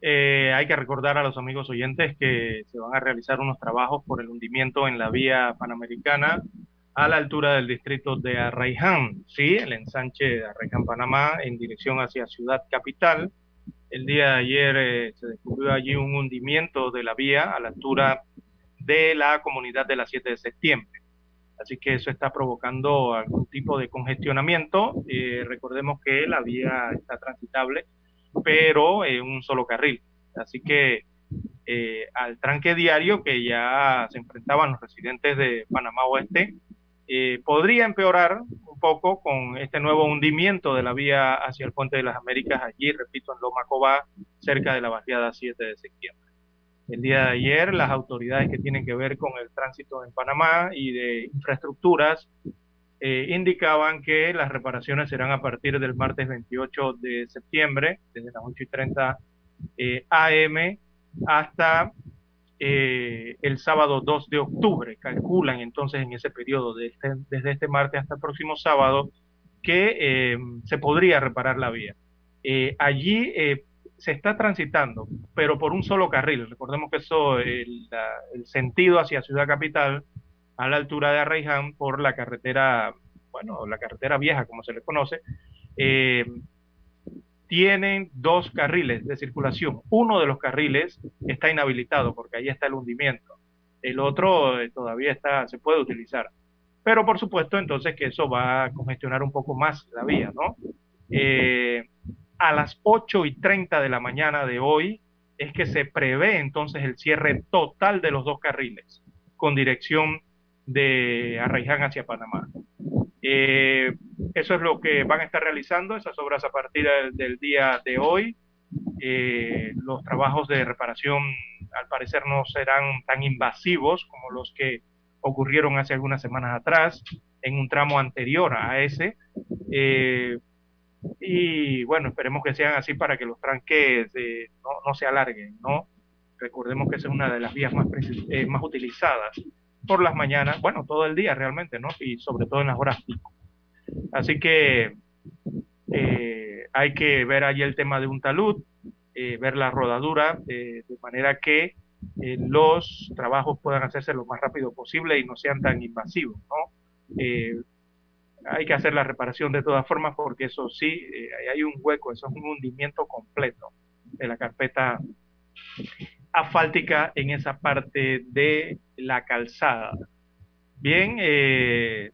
D: Eh, hay que recordar a los amigos oyentes que se van a realizar unos trabajos por el hundimiento en la vía panamericana a la altura del distrito de Arraiján, sí, el ensanche de Arraiján, Panamá, en dirección hacia Ciudad Capital. El día de ayer eh, se descubrió allí un hundimiento de la vía a la altura de la comunidad de la 7 de septiembre. Así que eso está provocando algún tipo de congestionamiento. Eh, recordemos que la vía está transitable pero en un solo carril. Así que eh, al tranque diario que ya se enfrentaban los residentes de Panamá Oeste, eh, podría empeorar un poco con este nuevo hundimiento de la vía hacia el Puente de las Américas, allí, repito, en Loma Cobá, cerca de la barriada 7 de septiembre. El día de ayer, las autoridades que tienen que ver con el tránsito en Panamá y de infraestructuras eh, indicaban que las reparaciones serán a partir del martes 28 de septiembre, desde las 8 y 30 eh, AM hasta eh, el sábado 2 de octubre. Calculan entonces en ese periodo, de este- desde este martes hasta el próximo sábado, que eh, se podría reparar la vía. Eh, allí eh, se está transitando, pero por un solo carril. Recordemos que eso, el, sentido hacia Ciudad Capital, a la altura de Arraiján, por la carretera, bueno, la carretera vieja, como se le conoce, eh, tienen dos carriles de circulación. Uno de los carriles está inhabilitado porque ahí está el hundimiento. El otro eh, todavía está, se puede utilizar. Pero por supuesto entonces que eso va a congestionar un poco más la vía, ¿no? Eh, a las 8 y 30 de la mañana de hoy es que se prevé entonces el cierre total de los dos carriles con dirección de Arraiján hacia Panamá. Eh, eso es lo que van a estar realizando esas obras a partir del, día de hoy. Eh, los trabajos de reparación al parecer no serán tan invasivos como los que ocurrieron hace algunas semanas atrás en un tramo anterior a ese. Eh, y bueno, esperemos que sean así para que los tranques no, no, se alarguen, ¿no? Recordemos que esa es una de las vías más, más utilizadas por las mañanas, bueno, todo el día realmente, ¿no? Y sobre todo en las horas pico. Así que eh, hay que ver allí el tema de un talud, eh, ver la rodadura, eh, de manera que los trabajos puedan hacerse lo más rápido posible y no sean tan invasivos, ¿no? Hay que hacer la reparación de todas formas porque eso sí, hay un hueco, eso es un hundimiento completo de la carpeta asfáltica en esa parte de la calzada. Bien, eh,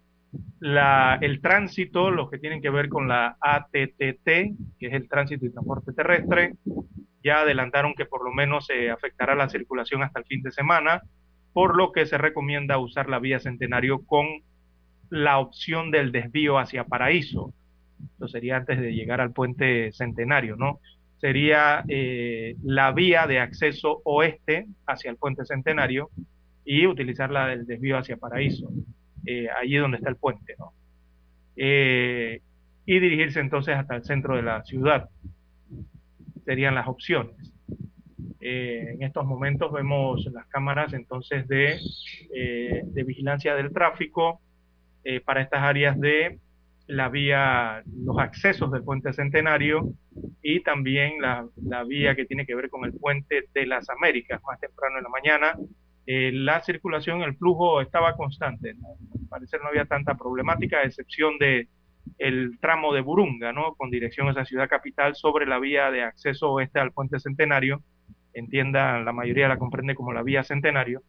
D: el tránsito, los que tienen que ver con la ATTT, que es el tránsito y transporte terrestre, ya adelantaron que por lo menos se afectará la circulación hasta el fin de semana, por lo que se recomienda usar la vía Centenario con la opción del desvío hacia Paraíso. Eso sería antes de llegar al puente Centenario, ¿no? sería eh, la vía de acceso oeste hacia el puente Centenario y utilizar la del desvío hacia Paraíso, eh, allí donde está el puente, ¿no? Eh, y dirigirse entonces hasta el centro de la ciudad. Serían las opciones. en estos momentos vemos las cámaras entonces de, de vigilancia del tráfico para estas áreas de la vía, los accesos del puente Centenario y también la, vía que tiene que ver con el puente de las Américas, más temprano en la mañana. Eh, la circulación, el flujo estaba constante, al parecer no había tanta problemática, a excepción de el tramo de Burunga, ¿no? con dirección a esa ciudad capital sobre la vía de acceso oeste al puente Centenario, entienda, la mayoría la comprende como la vía Centenario.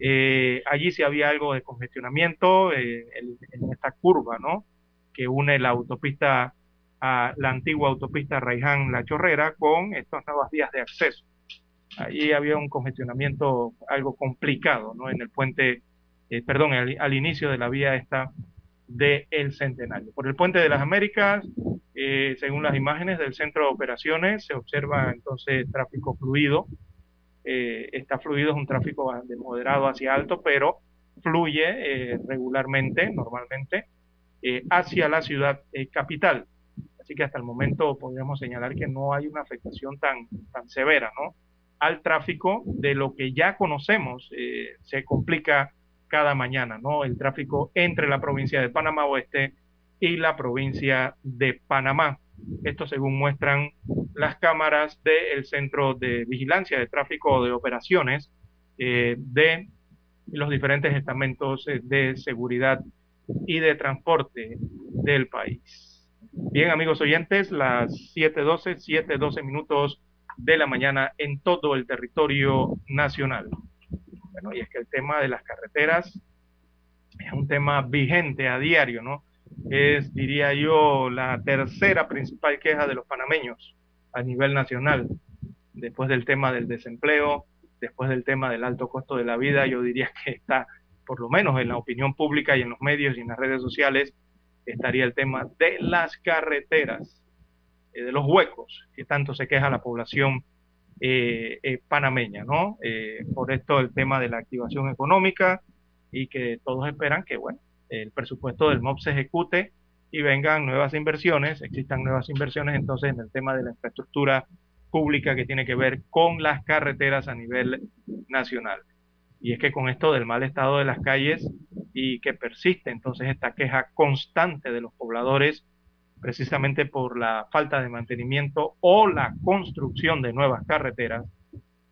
D: Eh, allí sí había algo de congestionamiento eh, en esta curva, ¿no? que une la autopista a la antigua autopista Raiján-La Chorrera con estas nuevas vías de acceso. Ahí había un congestionamiento algo complicado, ¿no? En el puente, eh, perdón, al, inicio de la vía esta de El Centenario. Por el puente de las Américas, eh, según las imágenes del centro de operaciones, se observa entonces tráfico fluido. Eh, está fluido, es un tráfico de moderado hacia alto, pero fluye regularmente, normalmente, eh, hacia la ciudad eh, capital. Así que hasta el momento podríamos señalar que no hay una afectación tan, tan severa ¿no? al tráfico de lo que ya conocemos. Eh, se complica cada mañana, ¿no? El tráfico entre la provincia de Panamá Oeste y la provincia de Panamá. Esto según muestran las cámaras del Centro de Vigilancia de Tráfico de Operaciones de los diferentes estamentos de seguridad y de transporte del país. Bien, amigos oyentes, las 7.12, 7.12 minutos de la mañana en todo el territorio nacional. Bueno, y es que el tema de las carreteras es un tema vigente a diario, ¿no? Es, diría yo, la tercera principal queja de los panameños a nivel nacional. Después del tema del desempleo, después del tema del alto costo de la vida, yo diría que está por lo menos en la opinión pública y en los medios y en las redes sociales, estaría el tema de las carreteras, eh, de los huecos, que tanto se queja la población eh, eh, panameña, ¿no? por esto el tema de la activación económica y que todos esperan que, bueno, el presupuesto del MOP se ejecute y vengan nuevas inversiones, existan nuevas inversiones entonces en el tema de la infraestructura pública que tiene que ver con las carreteras a nivel nacional. Y es que con esto del mal estado de las calles y que persiste entonces esta queja constante de los pobladores, precisamente por la falta de mantenimiento o la construcción de nuevas carreteras,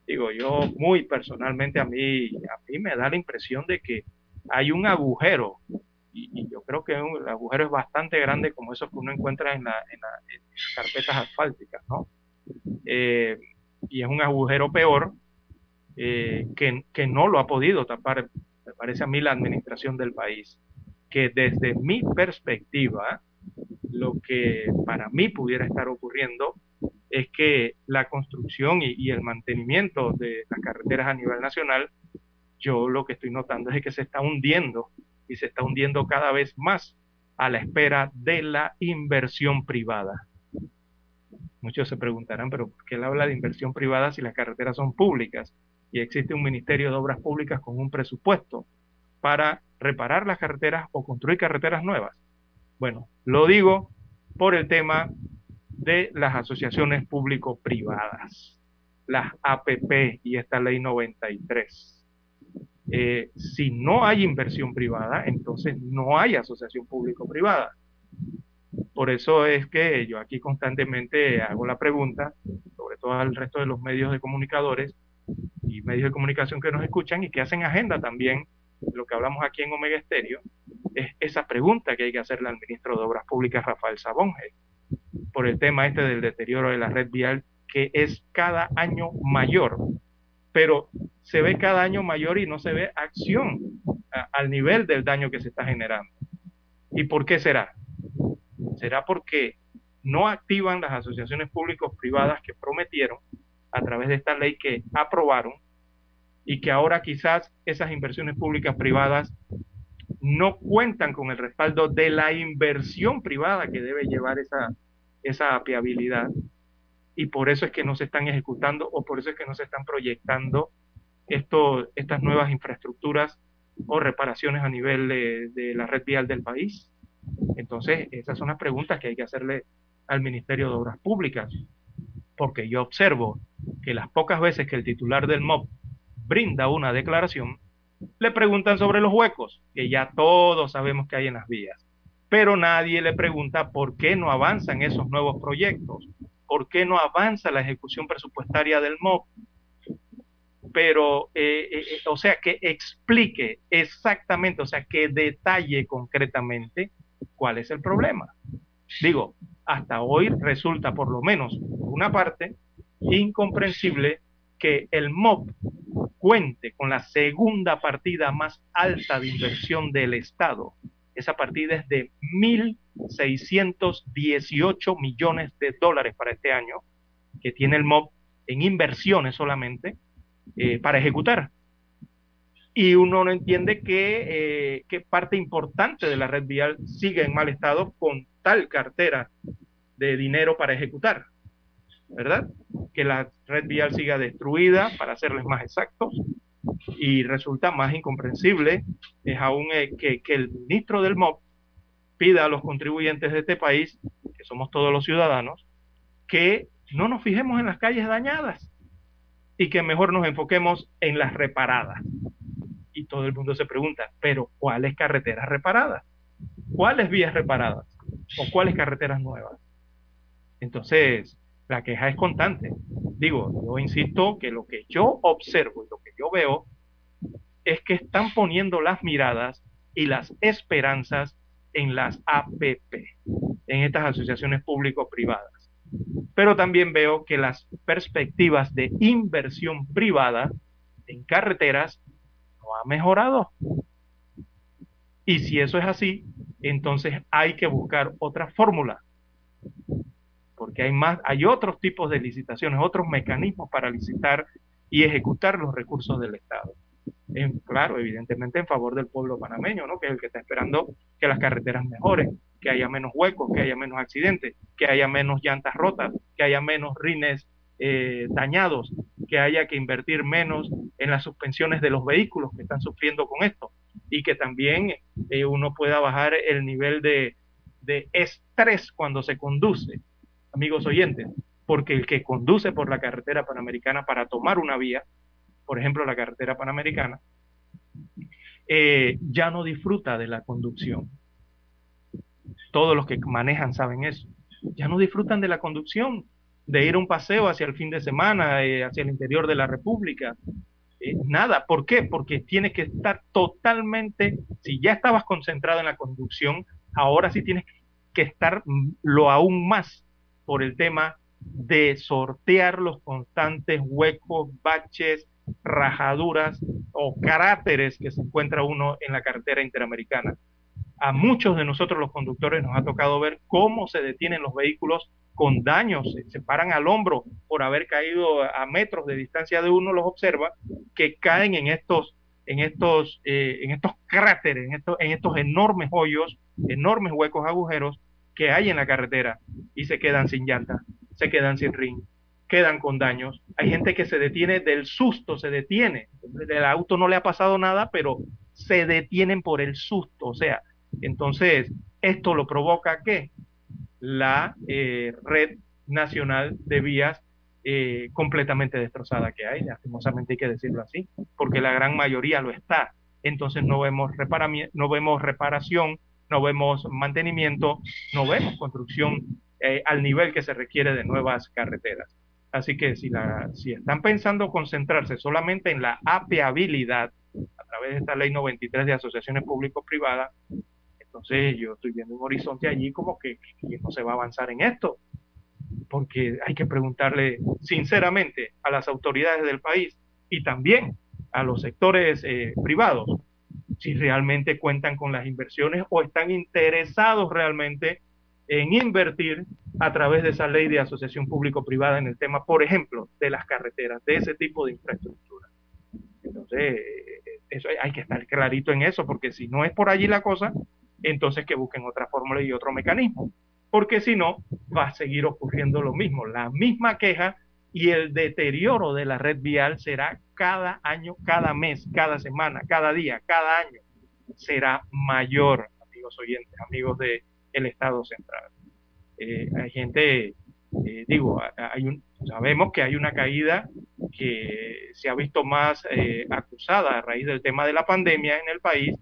D: digo yo muy personalmente a mí, a mí me da la impresión de que hay un agujero y, yo creo que el agujero es bastante grande como esos que uno encuentra en, las carpetas asfálticas, ¿no? Eh, y es un agujero peor eh, que, no lo ha podido tapar, me parece a mí, la administración del país. que desde mi perspectiva, lo que para mí pudiera estar ocurriendo es que la construcción y, el mantenimiento de las carreteras a nivel nacional, yo lo que estoy notando es que se está hundiendo y se está hundiendo cada vez más a la espera de la inversión privada. Muchos se preguntarán, pero ¿por qué él habla de inversión privada si las carreteras son públicas y existe un Ministerio de Obras Públicas con un presupuesto para reparar las carreteras o construir carreteras nuevas? Bueno, lo digo por el tema de las asociaciones público-privadas, las APP y esta ley 93. Eh, si no hay inversión privada, entonces no hay asociación público-privada. Por eso es que yo aquí constantemente hago la pregunta, sobre todo al resto de los medios de comunicadores y medios de comunicación que nos escuchan y que hacen agenda también lo que hablamos aquí en Omega Estéreo, es esa pregunta que hay que hacerle al ministro de Obras Públicas, Rafael Sabonge, por el tema este del deterioro de la red vial, que es cada año mayor, pero se ve cada año mayor y no se ve acción al nivel del daño que se está generando. ¿Y por qué será? ¿Será porque no activan las asociaciones públicos privadas que prometieron a través de esta ley que aprobaron y que ahora quizás esas inversiones públicas privadas no cuentan con el respaldo de la inversión privada que debe llevar esa, esa apiabilidad y por eso es que no se están ejecutando o por eso es que no se están proyectando estas nuevas infraestructuras o reparaciones a nivel de, la red vial del país. Entonces, esas son las preguntas que hay que hacerle al Ministerio de Obras Públicas, porque yo observo que las pocas veces que el titular del MOB brinda una declaración, le preguntan sobre los huecos, que ya todos sabemos que hay en las vías. Pero nadie le pregunta por qué no avanzan esos nuevos proyectos, por qué no avanza la ejecución presupuestaria del MOP. Pero, eh, eh, eh, o sea, que explique exactamente, o sea, que detalle concretamente cuál es el problema. Digo, hasta hoy resulta, por lo menos por una parte, incomprensible que el MOP cuente con la segunda partida más alta de inversión del Estado. Esa partida es de 1.618 millones de dólares para este año, que tiene el MOP en inversiones solamente eh, para ejecutar. Y uno no entiende que, eh, parte importante de la red vial sigue en mal estado con tal cartera de dinero para ejecutar. ¿verdad? Que la red vial siga destruida, para serles más exactos, y resulta más incomprensible es aún eh, que, que, el ministro del MOP pida a los contribuyentes de este país, que somos todos los ciudadanos, que no nos fijemos en las calles dañadas y que mejor nos enfoquemos en las reparadas. Y todo el mundo se pregunta, pero ¿cuáles carreteras reparadas? ¿Cuáles vías reparadas? ¿O cuáles carreteras nuevas? Entonces, la queja es constante. Digo, yo insisto que lo que yo observo y lo que yo veo es que están poniendo las miradas y las esperanzas en las APP, en estas asociaciones público-privadas. Pero también veo que las perspectivas de inversión privada en carreteras no han mejorado. Y si eso es así, entonces hay que buscar otra fórmula porque hay más, hay otros tipos de licitaciones, otros mecanismos para licitar y ejecutar los recursos del Estado. Claro, evidentemente en favor del pueblo panameño, ¿no? que es el que está esperando que las carreteras mejoren, que haya menos huecos, que haya menos accidentes, que haya menos llantas rotas, que haya menos rines eh, dañados, que haya que invertir menos en las suspensiones de los vehículos que están sufriendo con esto y que también eh, uno pueda bajar el nivel de estrés cuando se conduce amigos oyentes, porque el que conduce por la carretera panamericana para tomar una vía, por ejemplo la carretera panamericana, eh, ya no disfruta de la conducción. Todos los que manejan saben eso. Ya no disfrutan de la conducción, de ir a un paseo hacia el fin de semana, eh, hacia el interior de la República. Eh, nada, ¿por qué? Porque tiene que estar totalmente, si ya estabas concentrado en la conducción, ahora sí tienes que estar lo aún más por el tema de sortear los constantes huecos, baches, rajaduras o cráteres que se encuentra uno en la carretera interamericana. a muchos de nosotros los conductores nos ha tocado ver cómo se detienen los vehículos con daños, se, paran al hombro por haber caído a metros de distancia de uno, los observa, que caen en estos, en estos, eh, en estos cráteres, en estos, en estos enormes hoyos, enormes huecos, agujeros que hay en la carretera y se quedan sin llanta, se quedan sin ring, quedan con daños. Hay gente que se detiene del susto, se detiene. El auto no le ha pasado nada, pero se detienen por el susto. O sea, entonces, esto lo provoca que la eh, red nacional de vías eh, completamente destrozada que hay, lastimosamente hay que decirlo así, porque la gran mayoría lo está. Entonces no vemos, no vemos reparación, no vemos mantenimiento, no vemos construcción eh, al nivel que se requiere de nuevas carreteras. Así que si, la, si están pensando concentrarse solamente en la apeabilidad a través de esta ley 93 de asociaciones público-privadas, entonces yo estoy viendo un horizonte allí como que, no se va a avanzar en esto, porque hay que preguntarle sinceramente a las autoridades del país y también a los sectores eh, privados si realmente cuentan con las inversiones o están interesados realmente en invertir a través de esa ley de asociación público-privada en el tema, por ejemplo, de las carreteras, de ese tipo de infraestructura. Entonces, eh, eso hay que estar clarito en eso, porque si no es por allí la cosa, entonces que busquen otra fórmula y otro mecanismo, porque si no, va a seguir ocurriendo lo mismo, la misma queja y el deterioro de la red vial será cada año, cada mes, cada semana, cada día, cada año, será mayor, amigos oyentes, amigos del el Estado Central. Eh, hay gente, eh, digo, hay un, sabemos que hay una caída que se ha visto más eh, acusada a raíz del tema de la pandemia en el país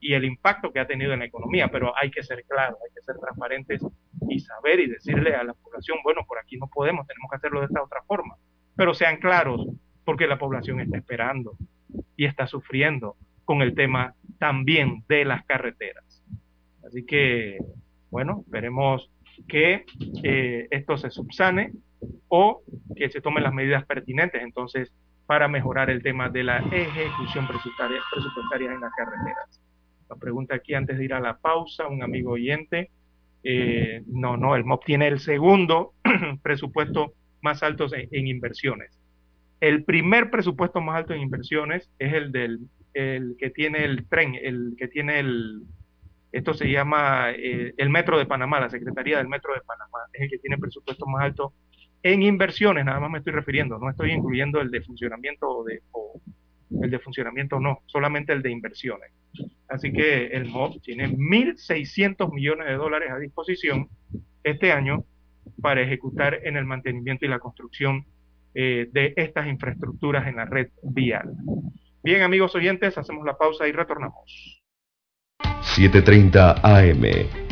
D: y el impacto que ha tenido en la economía, pero hay que ser claros, hay que ser transparentes y saber y decirle a la población, bueno, por aquí no podemos, tenemos que hacerlo de esta otra forma, pero sean claros porque la población está esperando y está sufriendo con el tema también de las carreteras. Así que, bueno, esperemos que eh, esto se subsane o que se tomen las medidas pertinentes entonces para mejorar el tema de la ejecución presupuestaria, presupuestaria en las carreteras. La pregunta aquí antes de ir a la pausa, un amigo oyente. Eh, no, no, el MOP tiene el segundo presupuesto más alto en, inversiones. El primer presupuesto más alto en inversiones es el del el que tiene el tren, el que tiene el, esto se llama eh, el Metro de Panamá, la Secretaría del Metro de Panamá, es el que tiene el presupuesto más alto en inversiones, nada más me estoy refiriendo, no estoy incluyendo el de funcionamiento de, o el de funcionamiento no, solamente el de inversiones. Así que el MOB tiene 1.600 millones de dólares a disposición este año para ejecutar en el mantenimiento y la construcción eh, de estas infraestructuras en la red vial. Bien, amigos oyentes, hacemos la pausa y retornamos.
B: 7.30 AM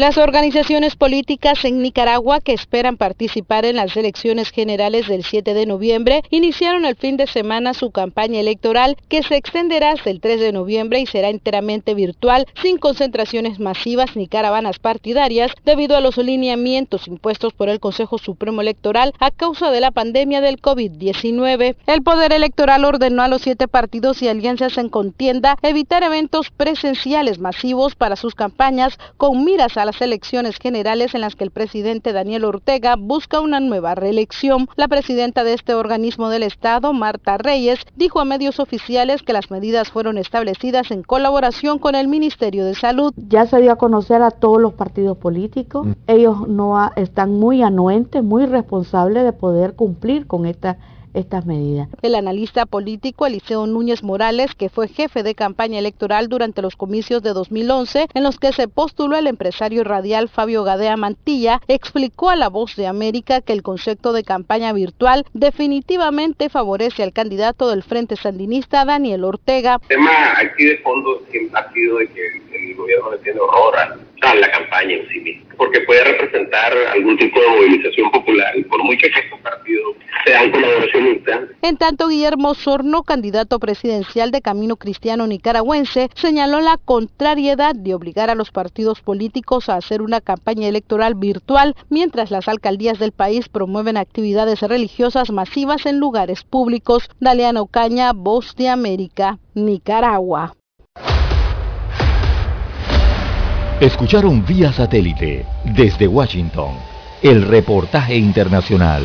R: Las organizaciones políticas en Nicaragua que esperan participar en las elecciones generales del 7 de noviembre iniciaron el fin de semana su campaña electoral que se extenderá hasta el 3 de noviembre y será enteramente virtual sin concentraciones masivas ni caravanas partidarias debido a los lineamientos impuestos por el Consejo Supremo Electoral a causa de la pandemia del COVID-19. El Poder Electoral ordenó a los siete partidos y alianzas en contienda evitar eventos presenciales masivos para sus campañas con miras a la elecciones generales en las que el presidente Daniel Ortega busca una nueva reelección. La presidenta de este organismo del Estado, Marta Reyes, dijo a medios oficiales que las medidas fueron establecidas en colaboración con el Ministerio de Salud.
S: Ya se dio a conocer a todos los partidos políticos. Mm. Ellos no están muy anuentes, muy responsables de poder cumplir con esta estas medidas.
R: El analista político Eliseo Núñez Morales, que fue jefe de campaña electoral durante los comicios de 2011, en los que se postuló el empresario radial Fabio Gadea Mantilla, explicó a La Voz de América que el concepto de campaña virtual definitivamente favorece al candidato del Frente Sandinista, Daniel Ortega.
T: El tema aquí de fondo siempre ha sido de que el gobierno le tiene horror a la campaña en sí misma, porque puede representar algún tipo de movilización popular y por mucho que estos partidos sean
R: En tanto, Guillermo Sorno, candidato presidencial de Camino Cristiano Nicaragüense, señaló la contrariedad de obligar a los partidos políticos a hacer una campaña electoral virtual mientras las alcaldías del país promueven actividades religiosas masivas en lugares públicos. Daliano Caña, Voz de América, Nicaragua.
E: Escucharon vía satélite desde Washington el reportaje internacional.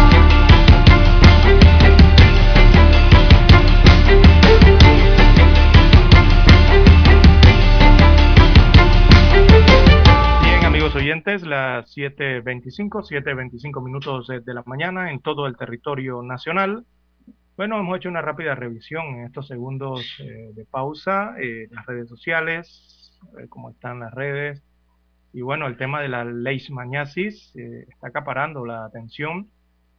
D: Amigos oyentes, las 7.25, 7.25 minutos de la mañana en todo el territorio nacional. Bueno, hemos hecho una rápida revisión en estos segundos eh, de pausa, eh, las redes sociales, ver cómo están las redes. Y bueno, el tema de la leishmaniasis eh, está acaparando la atención.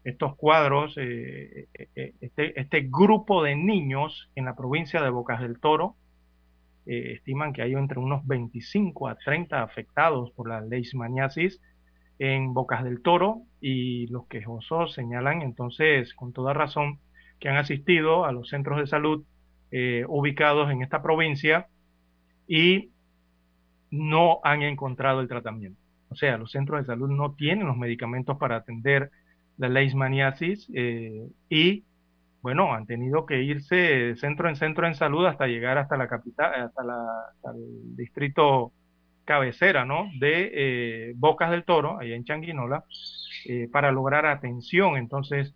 D: Estos cuadros, eh, eh, eh, este, este grupo de niños en la provincia de Bocas del Toro, eh, estiman que hay entre unos 25 a 30 afectados por la leishmaniasis en Bocas del Toro y los quejosos señalan entonces con toda razón que han asistido a los centros de salud eh, ubicados en esta provincia y no han encontrado el tratamiento. O sea, los centros de salud no tienen los medicamentos para atender la leishmaniasis eh, y bueno, han tenido que irse centro en centro en salud hasta llegar hasta la capital, hasta, la, hasta el distrito cabecera, ¿no? De eh, Bocas del Toro, allá en Changuinola, eh, para lograr atención entonces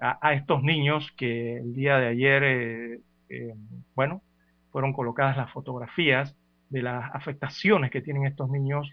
D: a, estos niños que el día de ayer, eh, eh, bueno, fueron colocadas las fotografías de las afectaciones que tienen estos niños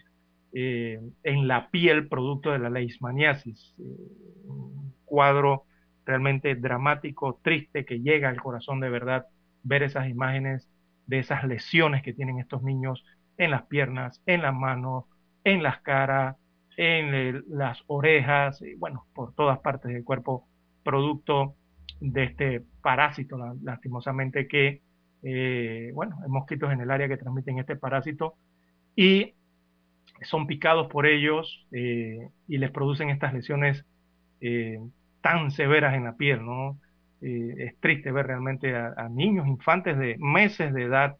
D: en la piel producto de la leishmaniasis. un cuadro realmente dramático, triste, que llega al corazón de verdad ver esas imágenes de esas lesiones que tienen estos niños en las piernas, en las manos, en las caras, en las orejas, y bueno, por todas partes del cuerpo, producto de este parásito, lastimosamente, que, eh, bueno, hay mosquitos en el área que transmiten este parásito y son picados por ellos eh, y les producen estas lesiones eh, tan severas en la piel, ¿no? Eh, es triste ver realmente a, niños, infantes de meses de edad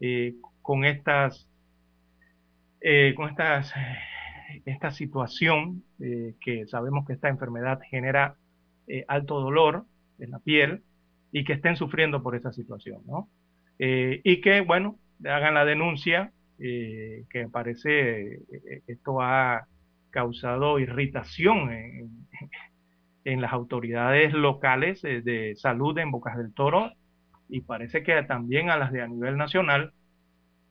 D: eh, con estas, eh, con estas, esta situación que sabemos que esta enfermedad genera alto dolor en la piel y que estén sufriendo por esa situación, ¿no? y que, bueno, hagan la denuncia, que parece esto ha causado irritación en, en las autoridades locales de, de salud en Bocas del Toro y parece que también a las de a nivel nacional,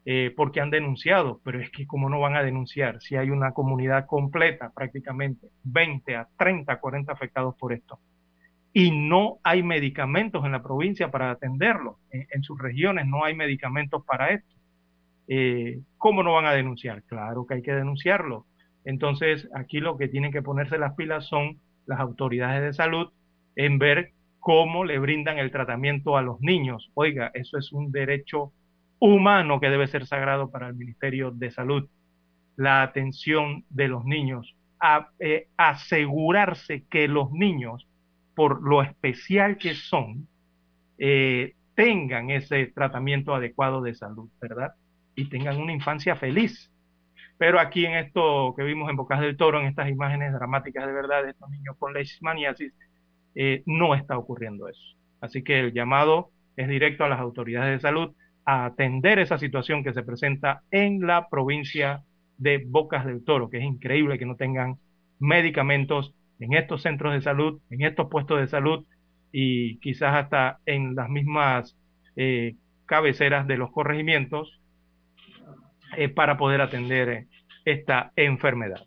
D: eh, porque han denunciado, pero es que cómo no van a denunciar si hay una comunidad completa, prácticamente 20 a 30, 40 afectados por esto. Y no hay medicamentos en la provincia para atenderlo. En, en sus regiones no hay medicamentos para esto. Eh, ¿Cómo no van a denunciar? Claro que hay que denunciarlo. Entonces, aquí lo que tienen que ponerse las pilas son las autoridades de salud en ver cómo le brindan el tratamiento a los niños. Oiga, eso es un derecho humano que debe ser sagrado para el Ministerio de Salud. La atención de los niños, a, eh, asegurarse que los niños por lo especial que son, eh, tengan ese tratamiento adecuado de salud, ¿verdad? Y tengan una infancia feliz. Pero aquí en esto que vimos en Bocas del Toro, en estas imágenes dramáticas de verdad de estos niños con leishmaniasis, eh, no está ocurriendo eso. Así que el llamado es directo a las autoridades de salud a atender esa situación que se presenta en la provincia de Bocas del Toro, que es increíble que no tengan medicamentos en estos centros de salud, en estos puestos de salud y quizás hasta en las mismas eh, cabeceras de los corregimientos eh, para poder atender esta enfermedad.